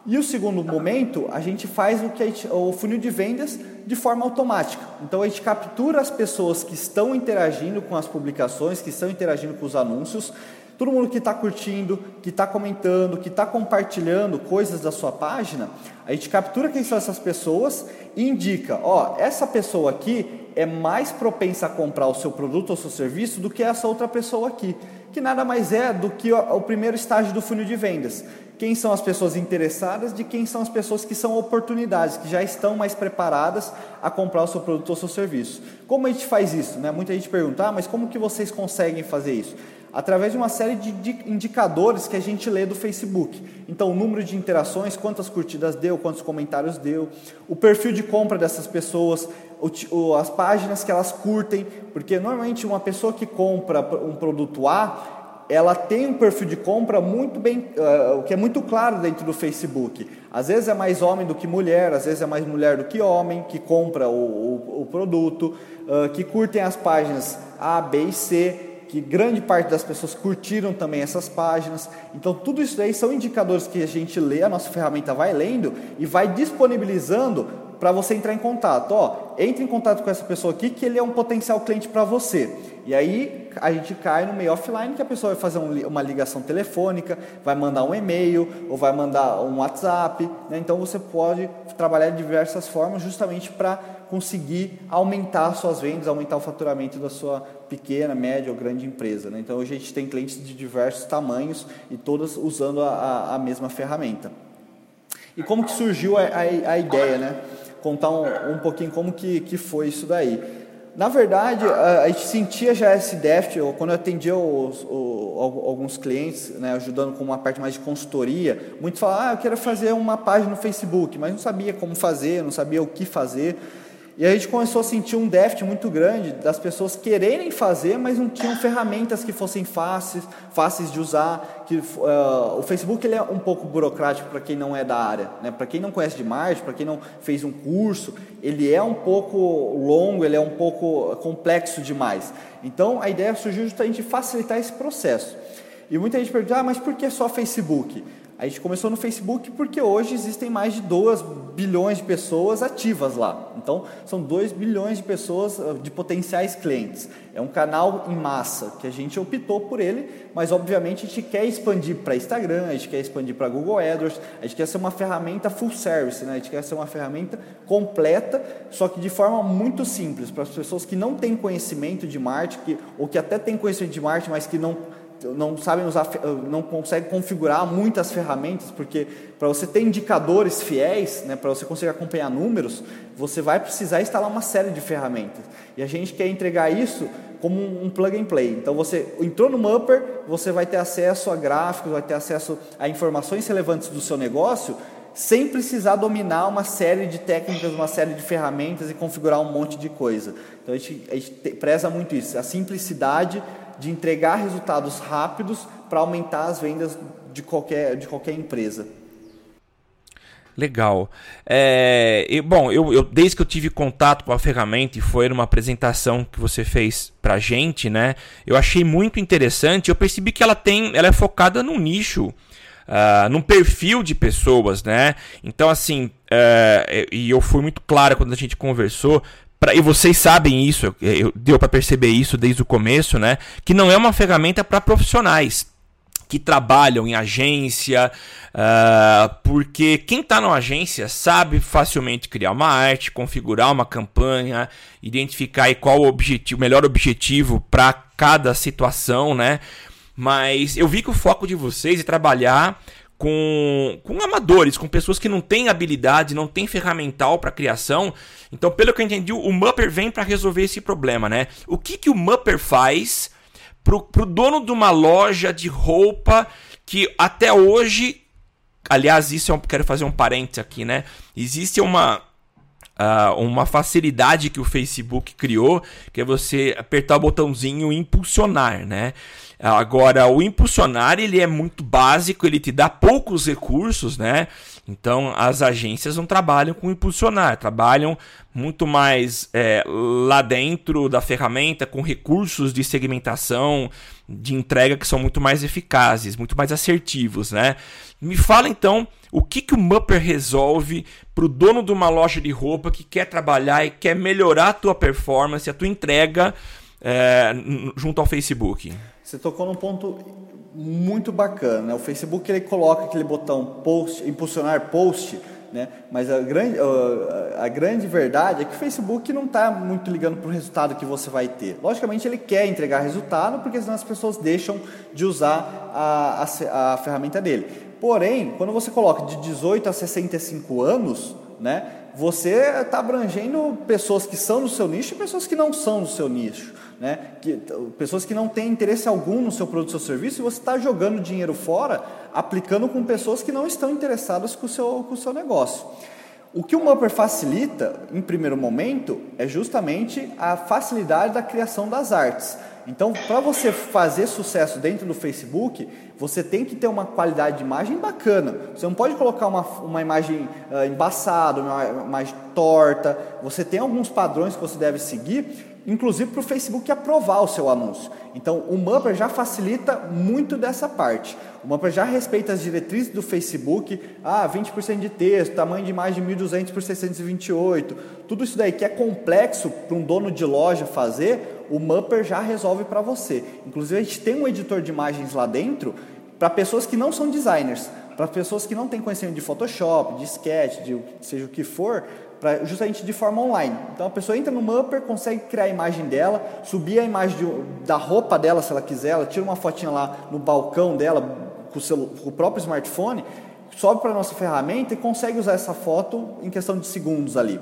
E o segundo momento, a gente faz o, que gente, o funil de vendas de forma automática. Então a gente captura as pessoas que estão interagindo com as publicações, que estão interagindo com os anúncios, todo mundo que está curtindo, que está comentando, que está compartilhando coisas da sua página, a gente captura quem são essas pessoas e indica, ó, essa pessoa aqui é mais propensa a comprar o seu produto ou seu serviço do que essa outra pessoa aqui, que nada mais é do que o primeiro estágio do funil de vendas. Quem são as pessoas interessadas, de quem são as pessoas que são oportunidades, que já estão mais preparadas a comprar o seu produto ou seu serviço. Como a gente faz isso? Né? Muita gente pergunta, ah, mas como que vocês conseguem fazer isso? através de uma série de indicadores que a gente lê do Facebook. Então, o número de interações, quantas curtidas deu, quantos comentários deu, o perfil de compra dessas pessoas, as páginas que elas curtem, porque normalmente uma pessoa que compra um produto A, ela tem um perfil de compra muito bem, uh, que é muito claro dentro do Facebook. Às vezes é mais homem do que mulher, às vezes é mais mulher do que homem que compra o, o, o produto, uh, que curtem as páginas A, B e C que grande parte das pessoas curtiram também essas páginas. Então, tudo isso aí são indicadores que a gente lê, a nossa ferramenta vai lendo e vai disponibilizando para você entrar em contato. Ó, entre em contato com essa pessoa aqui que ele é um potencial cliente para você. E aí a gente cai no meio offline que a pessoa vai fazer um, uma ligação telefônica, vai mandar um e-mail ou vai mandar um WhatsApp. Né? Então você pode trabalhar de diversas formas justamente para conseguir aumentar suas vendas, aumentar o faturamento da sua pequena, média ou grande empresa. Né? Então hoje a gente tem clientes de diversos tamanhos e todas usando a, a mesma ferramenta. E como que surgiu a, a, a ideia, né? Contar um, um pouquinho como que, que foi isso daí. Na verdade, a, gente sentia já esse déficit, quando eu atendia os, os, alguns clientes, né, ajudando com uma parte mais de consultoria, muitos falavam, ah, eu quero fazer uma página no Facebook, mas não sabia como fazer, não sabia o que fazer. E a gente começou a sentir um déficit muito grande das pessoas quererem fazer, mas não tinham ferramentas que fossem fáceis, fáceis de usar. Que, uh, o Facebook ele é um pouco burocrático para quem não é da área, né? para quem não conhece de marketing, para quem não fez um curso, ele é um pouco longo, ele é um pouco complexo demais. Então a ideia surgiu justamente de facilitar esse processo. E muita gente pergunta, ah, mas por que só Facebook? A gente começou no Facebook porque hoje existem mais de 2 bilhões de pessoas ativas lá. Então, são 2 bilhões de pessoas, ah, de potenciais clientes. É um canal em massa que a gente optou por ele, mas obviamente a gente quer expandir para Instagram, a gente quer expandir para Google AdWords, a gente quer ser uma ferramenta full service, né? a gente quer ser uma ferramenta completa, só que de forma muito simples, para as pessoas que não têm conhecimento de marketing, ou que até têm conhecimento de marketing, mas que não não sabem usar, não conseguem configurar muitas ferramentas, porque para você ter indicadores fiéis, né, para você conseguir acompanhar números, você vai precisar instalar uma série de ferramentas. E a gente quer entregar isso como um plug and play. Então você entrou no Mupper, você vai ter acesso a gráficos, vai ter acesso a informações relevantes do seu negócio, sem precisar dominar uma série de técnicas, uma série de ferramentas e configurar um monte de coisa. Então a gente, a gente preza muito isso, a simplicidade de entregar resultados rápidos para aumentar as vendas de qualquer, de qualquer empresa. Legal. É, e, bom, eu, eu, desde que eu tive contato com a ferramenta e foi numa apresentação que você fez pra gente, né? Eu achei muito interessante. Eu percebi que ela tem, ela é focada num nicho, uh, num perfil de pessoas, né? Então, assim, uh, e eu fui muito claro quando a gente conversou. Pra, e vocês sabem isso, eu, eu deu para perceber isso desde o começo, né? Que não é uma ferramenta para profissionais que trabalham em agência, uh, porque quem está na agência sabe facilmente criar uma arte, configurar uma campanha, identificar qual o objetivo, melhor objetivo para cada situação, né? Mas eu vi que o foco de vocês é trabalhar com, com amadores, com pessoas que não têm habilidade, não têm ferramental para criação. Então, pelo que eu entendi, o Mupper vem para resolver esse problema, né? O que, que o Mupper faz pro, pro dono de uma loja de roupa que até hoje. Aliás, isso é um, quero fazer um parênteses aqui, né? Existe uma, Uh, uma facilidade que o Facebook criou, que é você apertar o botãozinho impulsionar, né? Agora, o impulsionar ele é muito básico, ele te dá poucos recursos, né? Então, as agências não trabalham com impulsionar, trabalham muito mais é, lá dentro da ferramenta, com recursos de segmentação, de entrega que são muito mais eficazes, muito mais assertivos, né? Me fala então o que, que o Mupper resolve para o dono de uma loja de roupa que quer trabalhar e quer melhorar a tua performance, a tua entrega é, junto ao Facebook. Você tocou num ponto muito bacana. Né? O Facebook ele coloca aquele botão post, impulsionar post, né? mas a grande, a grande verdade é que o Facebook não está muito ligando para o resultado que você vai ter. Logicamente ele quer entregar resultado, porque senão as pessoas deixam de usar a, a, a ferramenta dele. Porém, quando você coloca de 18 a 65 anos, né, você está abrangendo pessoas que são do seu nicho e pessoas que não são do seu nicho né? Que, pessoas que não têm interesse algum no seu produto ou seu serviço, e você está jogando dinheiro fora, aplicando com pessoas que não estão interessadas com o seu, com o seu negócio. O que o Mupper facilita, em primeiro momento, é justamente a facilidade da criação das artes. Então, para você fazer sucesso dentro do Facebook, você tem que ter uma qualidade de imagem bacana. Você não pode colocar uma, uma imagem uh, embaçada, uma imagem torta. Você tem alguns padrões que você deve seguir inclusive para o Facebook aprovar o seu anúncio. Então, o Mupper já facilita muito dessa parte. O Mupper já respeita as diretrizes do Facebook, ah, 20% de texto, tamanho de imagem 1200 por 628, tudo isso daí que é complexo para um dono de loja fazer, o Mupper já resolve para você. Inclusive, a gente tem um editor de imagens lá dentro para pessoas que não são designers, para pessoas que não têm conhecimento de Photoshop, de Sketch, de seja o que for, pra, justamente de forma online. Então a pessoa entra no Mupper, consegue criar a imagem dela, subir a imagem de, da roupa dela se ela quiser, ela tira uma fotinha lá no balcão dela com o, com o próprio smartphone, sobe para a nossa ferramenta e consegue usar essa foto em questão de segundos ali.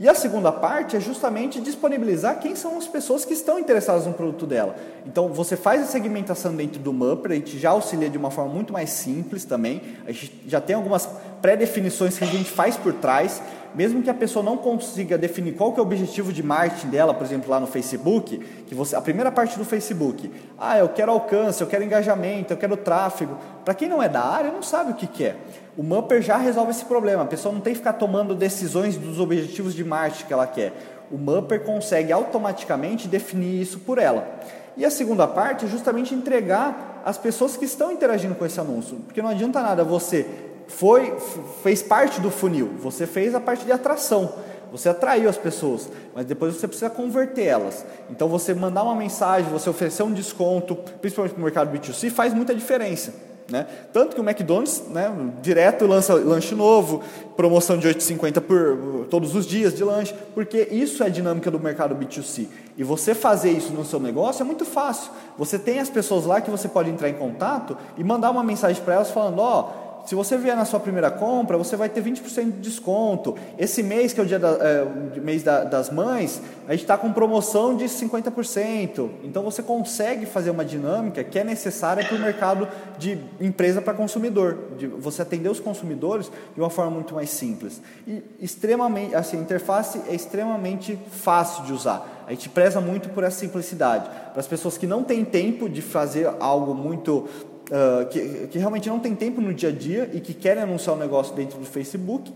E a segunda parte é justamente disponibilizar quem são as pessoas que estão interessadas no produto dela. Então você faz a segmentação dentro do Mupper, a gente já auxilia de uma forma muito mais simples também. A gente já tem algumas pré-definições que a gente faz por trás mesmo que a pessoa não consiga definir qual que é o objetivo de marketing dela, por exemplo, lá no Facebook, que você, a primeira parte do Facebook, ah, eu quero alcance, eu quero engajamento, eu quero tráfego. Para quem não é da área, não sabe o que, que é. O Mupper já resolve esse problema. A pessoa não tem que ficar tomando decisões dos objetivos de marketing que ela quer. O Mupper consegue automaticamente definir isso por ela. E a segunda parte é justamente entregar as pessoas que estão interagindo com esse anúncio. Porque não adianta nada você foi, fez parte do funil, você fez a parte de atração, você atraiu as pessoas, mas depois você precisa converter elas. Então você mandar uma mensagem, você oferecer um desconto, principalmente no mercado B2C, faz muita diferença. Né? Tanto que o McDonald's né, direto lança lanche novo, promoção de 8,50 por todos os dias de lanche, porque isso é dinâmica do mercado B2C. E você fazer isso no seu negócio é muito fácil. Você tem as pessoas lá que você pode entrar em contato e mandar uma mensagem para elas falando: ó. Oh, se você vier na sua primeira compra, você vai ter 20% de desconto. Esse mês, que é o dia da, é, mês da, das mães, a gente está com promoção de 50%. Então você consegue fazer uma dinâmica que é necessária para o mercado de empresa para consumidor, de você atender os consumidores de uma forma muito mais simples. E extremamente, assim, a interface é extremamente fácil de usar. A gente preza muito por essa simplicidade. Para as pessoas que não têm tempo de fazer algo muito uh, que, que realmente não tem tempo no dia a dia e que querem anunciar um negócio dentro do Facebook,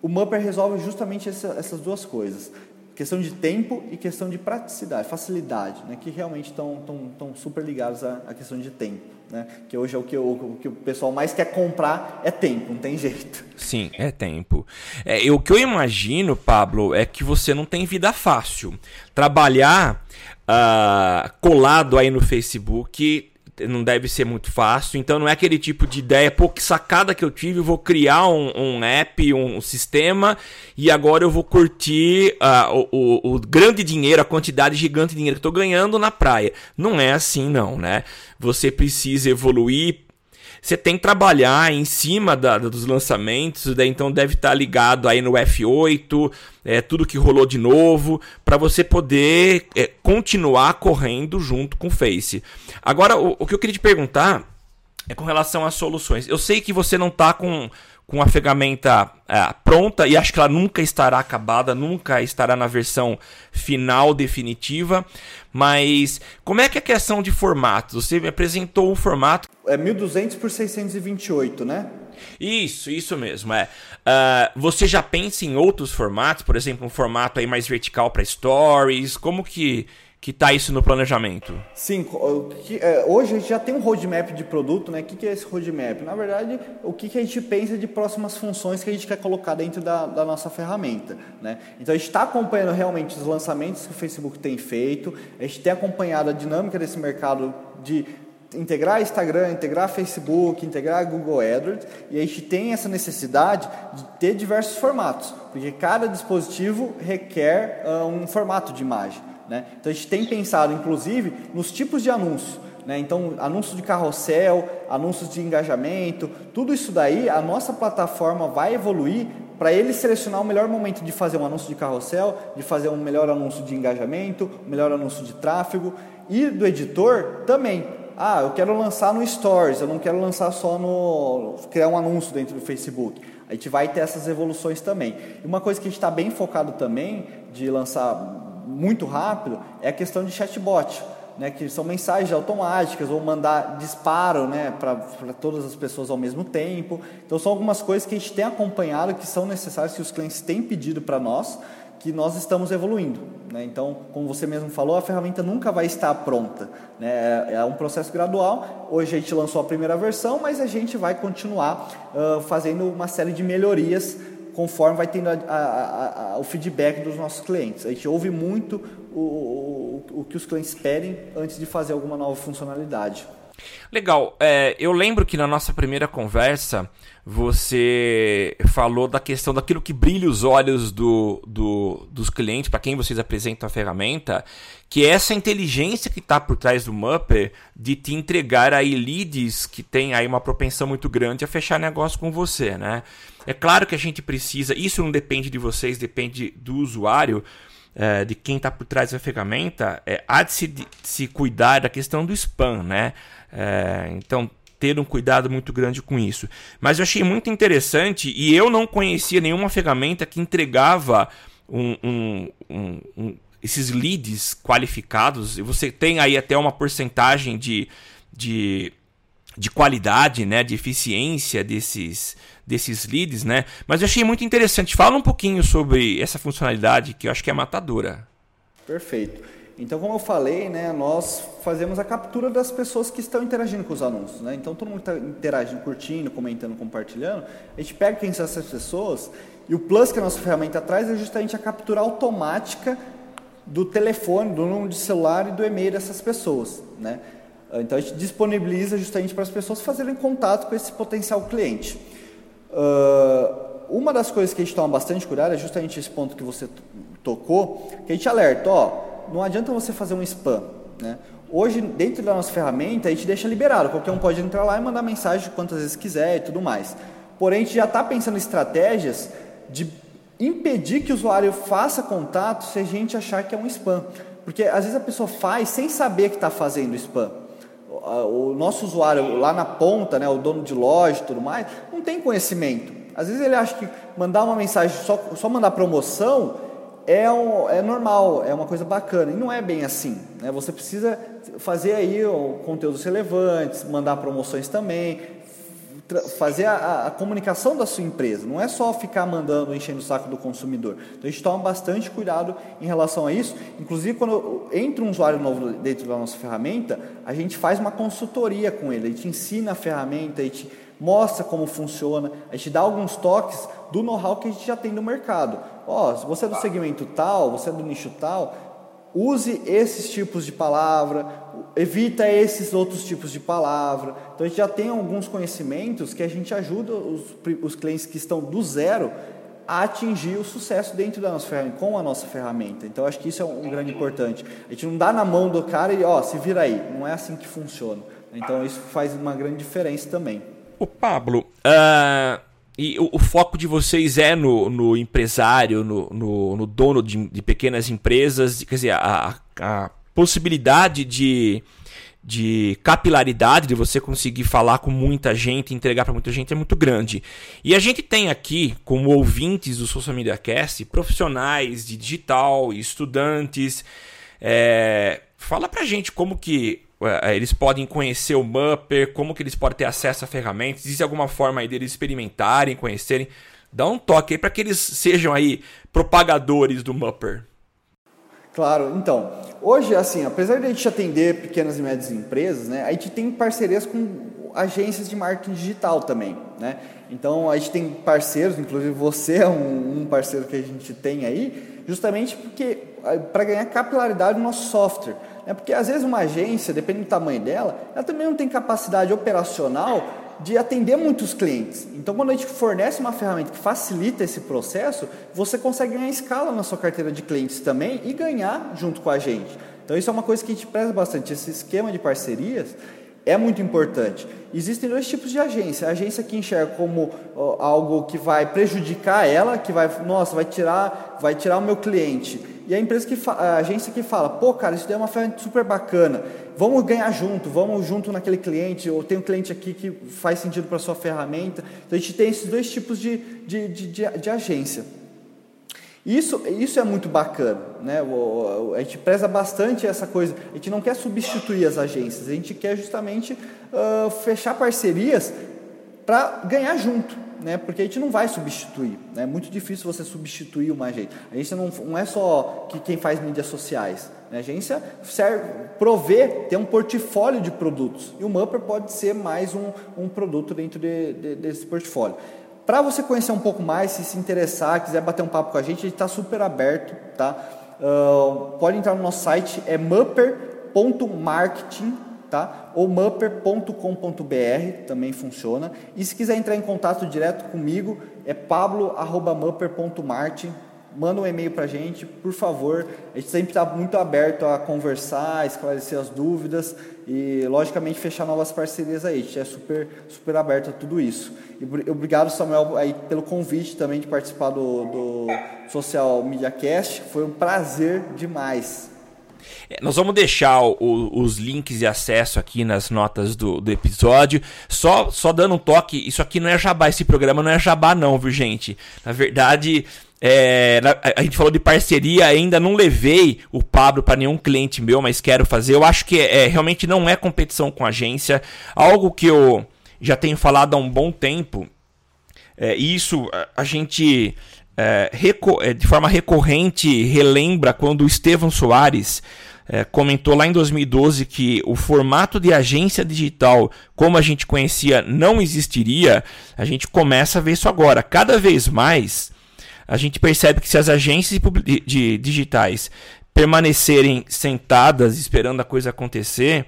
o Mupper resolve justamente essa, essas duas coisas. Questão de tempo e questão de praticidade, facilidade, né? que realmente estão super ligados à, à, questão de tempo. Né? Que hoje é o que, o, o que o pessoal mais quer comprar é tempo, não tem jeito. Sim, é tempo. É, o que eu imagino, Pablo, é que você não tem vida fácil. Trabalhar uh, colado aí no Facebook não deve ser muito fácil. Então não é aquele tipo de ideia, pô, que sacada que eu tive, eu vou criar um, um app, um, sistema e agora eu vou curtir uh, o, o, o, grande dinheiro, a quantidade gigante de dinheiro que estou ganhando na praia. Não é assim, não, né? Você precisa evoluir, você tem que trabalhar em cima da, dos lançamentos, daí então deve estar ligado aí no F8, é, tudo que rolou de novo, para você poder é, continuar correndo junto com o Face. Agora, o, o que eu queria te perguntar é com relação às soluções. Eu sei que você não está com com a ferramenta é, pronta e acho que ela nunca estará acabada, nunca estará na versão final definitiva. Mas como é que é a questão de formatos? Você me apresentou um formato. É 1200 por 628, né? Isso, isso mesmo. É. Uh, você já pensa em outros formatos, por exemplo, um formato aí mais vertical para stories? Como que que está isso no planejamento? Sim, é, hoje a gente já tem um roadmap de produto, né? O que é esse roadmap? Na verdade, o que a gente pensa de próximas funções que a gente quer colocar dentro da, da nossa ferramenta, né? Então a gente está acompanhando realmente os lançamentos que o Facebook tem feito, a gente tem acompanhado a dinâmica desse mercado de integrar Instagram, integrar Facebook, integrar Google AdWords e a gente tem essa necessidade de ter diversos formatos, porque cada dispositivo requer uh, um formato de imagem. Né? Então a gente tem pensado, inclusive, nos tipos de anúncios. Né? Então, anúncios de carrossel, anúncios de engajamento, tudo isso daí, a nossa plataforma vai evoluir para ele selecionar o melhor momento de fazer um anúncio de carrossel, de fazer um melhor anúncio de engajamento, um melhor anúncio de tráfego e do editor também. Ah, eu quero lançar no Stories, eu não quero lançar só no. criar um anúncio dentro do Facebook. A gente vai ter essas evoluções também. E uma coisa que a gente está bem focado também de lançar muito rápido é a questão de chatbot, né, que são mensagens automáticas ou mandar disparo né, para todas as pessoas ao mesmo tempo. Então, são algumas coisas que a gente tem acompanhado que são necessárias, que os clientes têm pedido para nós, que nós estamos evoluindo. Né? Então, como você mesmo falou, a ferramenta nunca vai estar pronta. Né? É, é um processo gradual. Hoje a gente lançou a primeira versão, mas a gente vai continuar uh, fazendo uma série de melhorias conforme vai tendo a, a, a, o feedback dos nossos clientes. A gente ouve muito o, o, o, que os clientes pedem antes de fazer alguma nova funcionalidade. Legal. É, eu lembro que na nossa primeira conversa você falou da questão daquilo que brilha os olhos do, do dos clientes, para quem vocês apresentam a ferramenta, que é essa inteligência que está por trás do Mupper de te entregar aí leads que tem aí uma propensão muito grande a fechar negócio com você, né? É claro que a gente precisa, isso não depende de vocês, depende do usuário, é, de quem está por trás da ferramenta, é, há de se, de se cuidar da questão do spam, né? É, então, ter um cuidado muito grande com isso. Mas eu achei muito interessante e eu não conhecia nenhuma ferramenta que entregava um, um, um, esses leads qualificados. E você tem aí até uma porcentagem de, de, de qualidade, né, de eficiência desses, desses leads, né? Mas eu achei muito interessante. Fala um pouquinho sobre essa funcionalidade que eu acho que é matadora. Perfeito. Então, como eu falei, né, nós fazemos a captura das pessoas que estão interagindo com os anúncios. Né? Então, todo mundo está interagindo, curtindo, comentando, compartilhando. A gente pega quem são essas pessoas e o plus que a nossa ferramenta traz é justamente a captura automática do telefone, do número de celular e do e-mail dessas pessoas. Né? Então, a gente disponibiliza justamente para as pessoas fazerem contato com esse potencial cliente. Uh, uma das coisas que a gente toma bastante cuidado é justamente esse ponto que você tocou, que a gente alerta, ó, não adianta você fazer um spam, né? Hoje, dentro da nossa ferramenta, a gente deixa liberado, qualquer um pode entrar lá e mandar mensagem quantas vezes quiser e tudo mais. Porém, a gente já está pensando em estratégias de impedir que o usuário faça contato se a gente achar que é um spam. Porque às vezes a pessoa faz sem saber que está fazendo spam o nosso usuário lá na ponta, né, o dono de loja e tudo mais, tem conhecimento. Às vezes ele acha que mandar uma mensagem, só, só mandar promoção, é, um, é normal, é uma coisa bacana. E não é bem assim. Né? Você precisa fazer aí conteúdos relevantes, mandar promoções também, fazer a, a, comunicação da sua empresa. Não é só ficar mandando, enchendo o saco do consumidor. Então a gente toma bastante cuidado em relação a isso. Inclusive, quando entra um usuário novo dentro da nossa ferramenta, a gente faz uma consultoria com ele. A gente ensina a ferramenta, a gente mostra como funciona, a gente dá alguns toques do know-how que a gente já tem no mercado. Ó, oh, se você é do segmento tal, você é do nicho tal, use esses tipos de palavra, evita esses outros tipos de palavra. Então a gente já tem alguns conhecimentos que a gente ajuda os, os clientes que estão do zero a atingir o sucesso dentro da nossa ferramenta, com a nossa ferramenta. Então acho que isso é um, grande importante. A gente não dá na mão do cara e ó, se vira aí. Não é assim que funciona. Então isso faz uma grande diferença também. O Pablo, uh, e o, o, foco de vocês é no, no empresário, no, no, no dono de, de, pequenas empresas, quer dizer, a, a possibilidade de, de capilaridade, de você conseguir falar com muita gente, entregar para muita gente é muito grande. E a gente tem aqui, como ouvintes do Social Media Cast, profissionais de digital, estudantes. É, fala pra gente como que eles podem conhecer o Mupper, como que eles podem ter acesso a ferramentas, existe alguma forma aí deles experimentarem, conhecerem. Dá um toque aí para que eles sejam aí propagadores do Mupper. Claro, então, hoje, assim, apesar de a gente atender pequenas e médias empresas, né, a gente tem parcerias com agências de marketing digital também, né? Então, a gente tem parceiros, inclusive você é um, um parceiro que a gente tem aí, justamente porque para ganhar capilaridade no nosso software. Né? Porque às vezes uma agência, dependendo do tamanho dela, ela também não tem capacidade operacional de atender muitos clientes. Então, quando a gente fornece uma ferramenta que facilita esse processo, você consegue ganhar escala na sua carteira de clientes também e ganhar junto com a gente. Então, isso é uma coisa que a gente preza bastante. Esse esquema de parcerias é muito importante. Existem dois tipos de agência. A agência que enxerga como algo que vai prejudicar ela, que vai, nossa, vai tirar, vai tirar o meu cliente e a empresa que a agência que fala, pô, cara, isso daí é uma ferramenta super bacana, vamos ganhar junto, vamos junto naquele cliente, ou tem um cliente aqui que faz sentido para sua ferramenta. Então a gente tem esses dois tipos de, de, de, de, de agência. Isso, isso é muito bacana, né? a gente preza bastante essa coisa. A gente não quer substituir as agências, a gente quer justamente uh, fechar parcerias para ganhar junto né, porque a gente não vai substituir. Né? É muito difícil você substituir uma agência. A agência não, não é só que quem faz mídias sociais. Né? A agência serve, provê, tem um portfólio de produtos. E o Mupper pode ser mais um, um produto dentro de, de, desse portfólio. Para você conhecer um pouco mais, se se interessar, quiser bater um papo com a gente, a gente está super aberto. Tá? Uh, pode entrar no nosso site, é mupper.marketing tá? Ou mupper.com.br também funciona. E se quiser entrar em contato direto comigo, é pablo@mupper.martin. Manda um e-mail para a gente, por favor. A gente sempre está muito aberto a conversar, esclarecer as dúvidas e, logicamente, fechar novas parcerias aí. A gente é super, super aberto a tudo isso. E obrigado, Samuel, aí, pelo convite também de participar do, do Social Media Cast. Foi um prazer demais. É, nós vamos deixar o, os links de acesso aqui nas notas do, do, episódio. Só, só dando um toque, isso aqui não é jabá, esse programa não é jabá, não, viu, gente? Na verdade. É, a gente falou de parceria, ainda não levei o Pablo para nenhum cliente meu, mas quero fazer. Eu acho que é, realmente não é competição com agência. Algo que eu já tenho falado há um bom tempo. É, isso a, a gente é, é, de forma recorrente relembra quando o Estevão Soares é, comentou lá em 2012 que o formato de agência digital como a gente conhecia não existiria, a gente começa a ver isso agora. Cada vez mais a gente percebe que se as agências de, de digitais permanecerem sentadas esperando a coisa acontecer,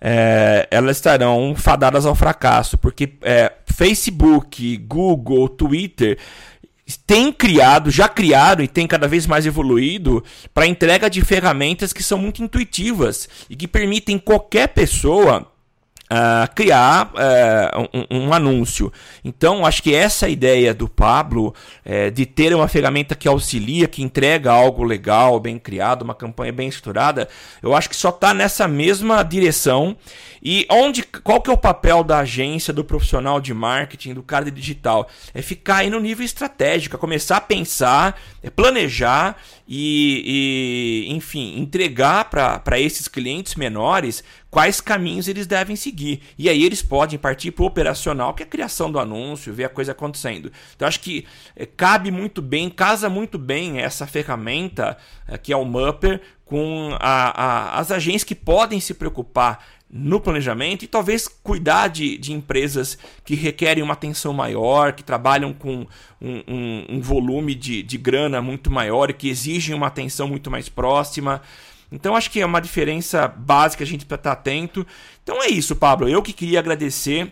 é, elas estarão fadadas ao fracasso, porque é, Facebook, Google, Twitter tem criado, já criaram e tem cada vez mais evoluído para entrega de ferramentas que são muito intuitivas e que permitem qualquer pessoa Uh, criar uh, um, um, anúncio. Então, acho que essa ideia do Pablo uh, de ter uma ferramenta que auxilia, que entrega algo legal, bem criado, uma campanha bem estruturada, eu acho que só está nessa mesma direção. E onde, qual que é o papel da agência, do profissional de marketing, do cara de digital? É ficar aí no nível estratégico, é começar a pensar, é planejar e, e enfim, entregar para esses clientes menores quais caminhos eles devem seguir. E aí eles podem partir para o operacional, que é a criação do anúncio, ver a coisa acontecendo. Então acho que é, cabe muito bem, casa muito bem essa ferramenta é, que é o Mupper com a, a, as agências que podem se preocupar no planejamento e talvez cuidar de, de empresas que requerem uma atenção maior, que trabalham com um, um, um volume de, de grana muito maior e que exigem uma atenção muito mais próxima. Então acho que é uma diferença básica a gente precisa estar atento. Então é isso, Pablo. Eu que queria agradecer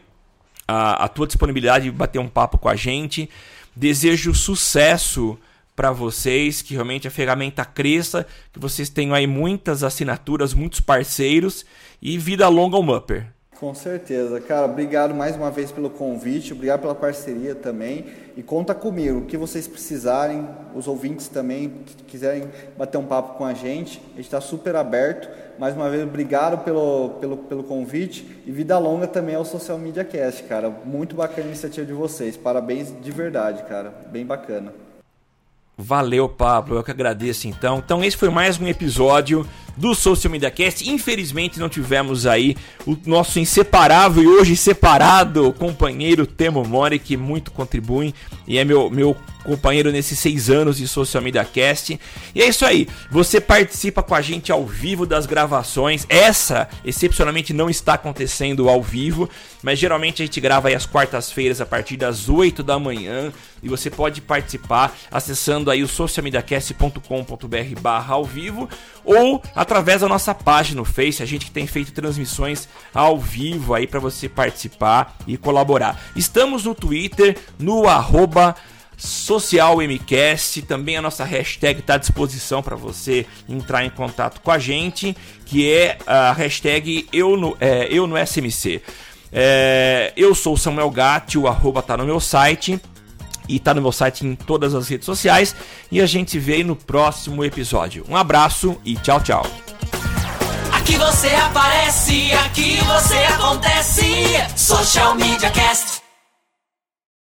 a, a tua disponibilidade de bater um papo com a gente. Desejo sucesso para vocês, que realmente a ferramenta cresça, que vocês tenham aí muitas assinaturas, muitos parceiros e vida longa ao Mupper. Com certeza, cara. Obrigado mais uma vez pelo convite, obrigado pela parceria também. E conta comigo, o que vocês precisarem, os ouvintes também que quiserem bater um papo com a gente, a gente está super aberto. Mais uma vez, obrigado pelo, pelo, pelo convite e vida longa também ao Social Media Cast, cara. Muito bacana a iniciativa de vocês. Parabéns de verdade, cara. Bem bacana. Valeu, Pablo. Eu que agradeço então. Então, esse foi mais um episódio do Social Media Cast. Infelizmente, não tivemos aí o nosso inseparável e hoje separado companheiro Temo Mori, que muito contribui e é meu, meu companheiro nesses seis anos de Social Media Cast. E é isso aí. Você participa com a gente ao vivo das gravações. Essa, excepcionalmente, não está acontecendo ao vivo, mas geralmente a gente grava aí às quartas-feiras a partir das 8 da manhã. E você pode participar acessando aí o socialmediacast.com.br barra ao vivo ou através da nossa página no Face, a gente que tem feito transmissões ao vivo aí para você participar e colaborar. Estamos no Twitter, no arroba SocialMcast. Também a nossa hashtag está à disposição para você entrar em contato com a gente, que é a hashtag Eu no, é, eu no SMC. É, eu sou Samuel Gatti, o arroba tá no meu site e tá no meu site em todas as redes sociais. E a gente vê no próximo episódio. Um abraço e tchau, tchau. Aqui você aparece, aqui você acontece. Social Media Cast.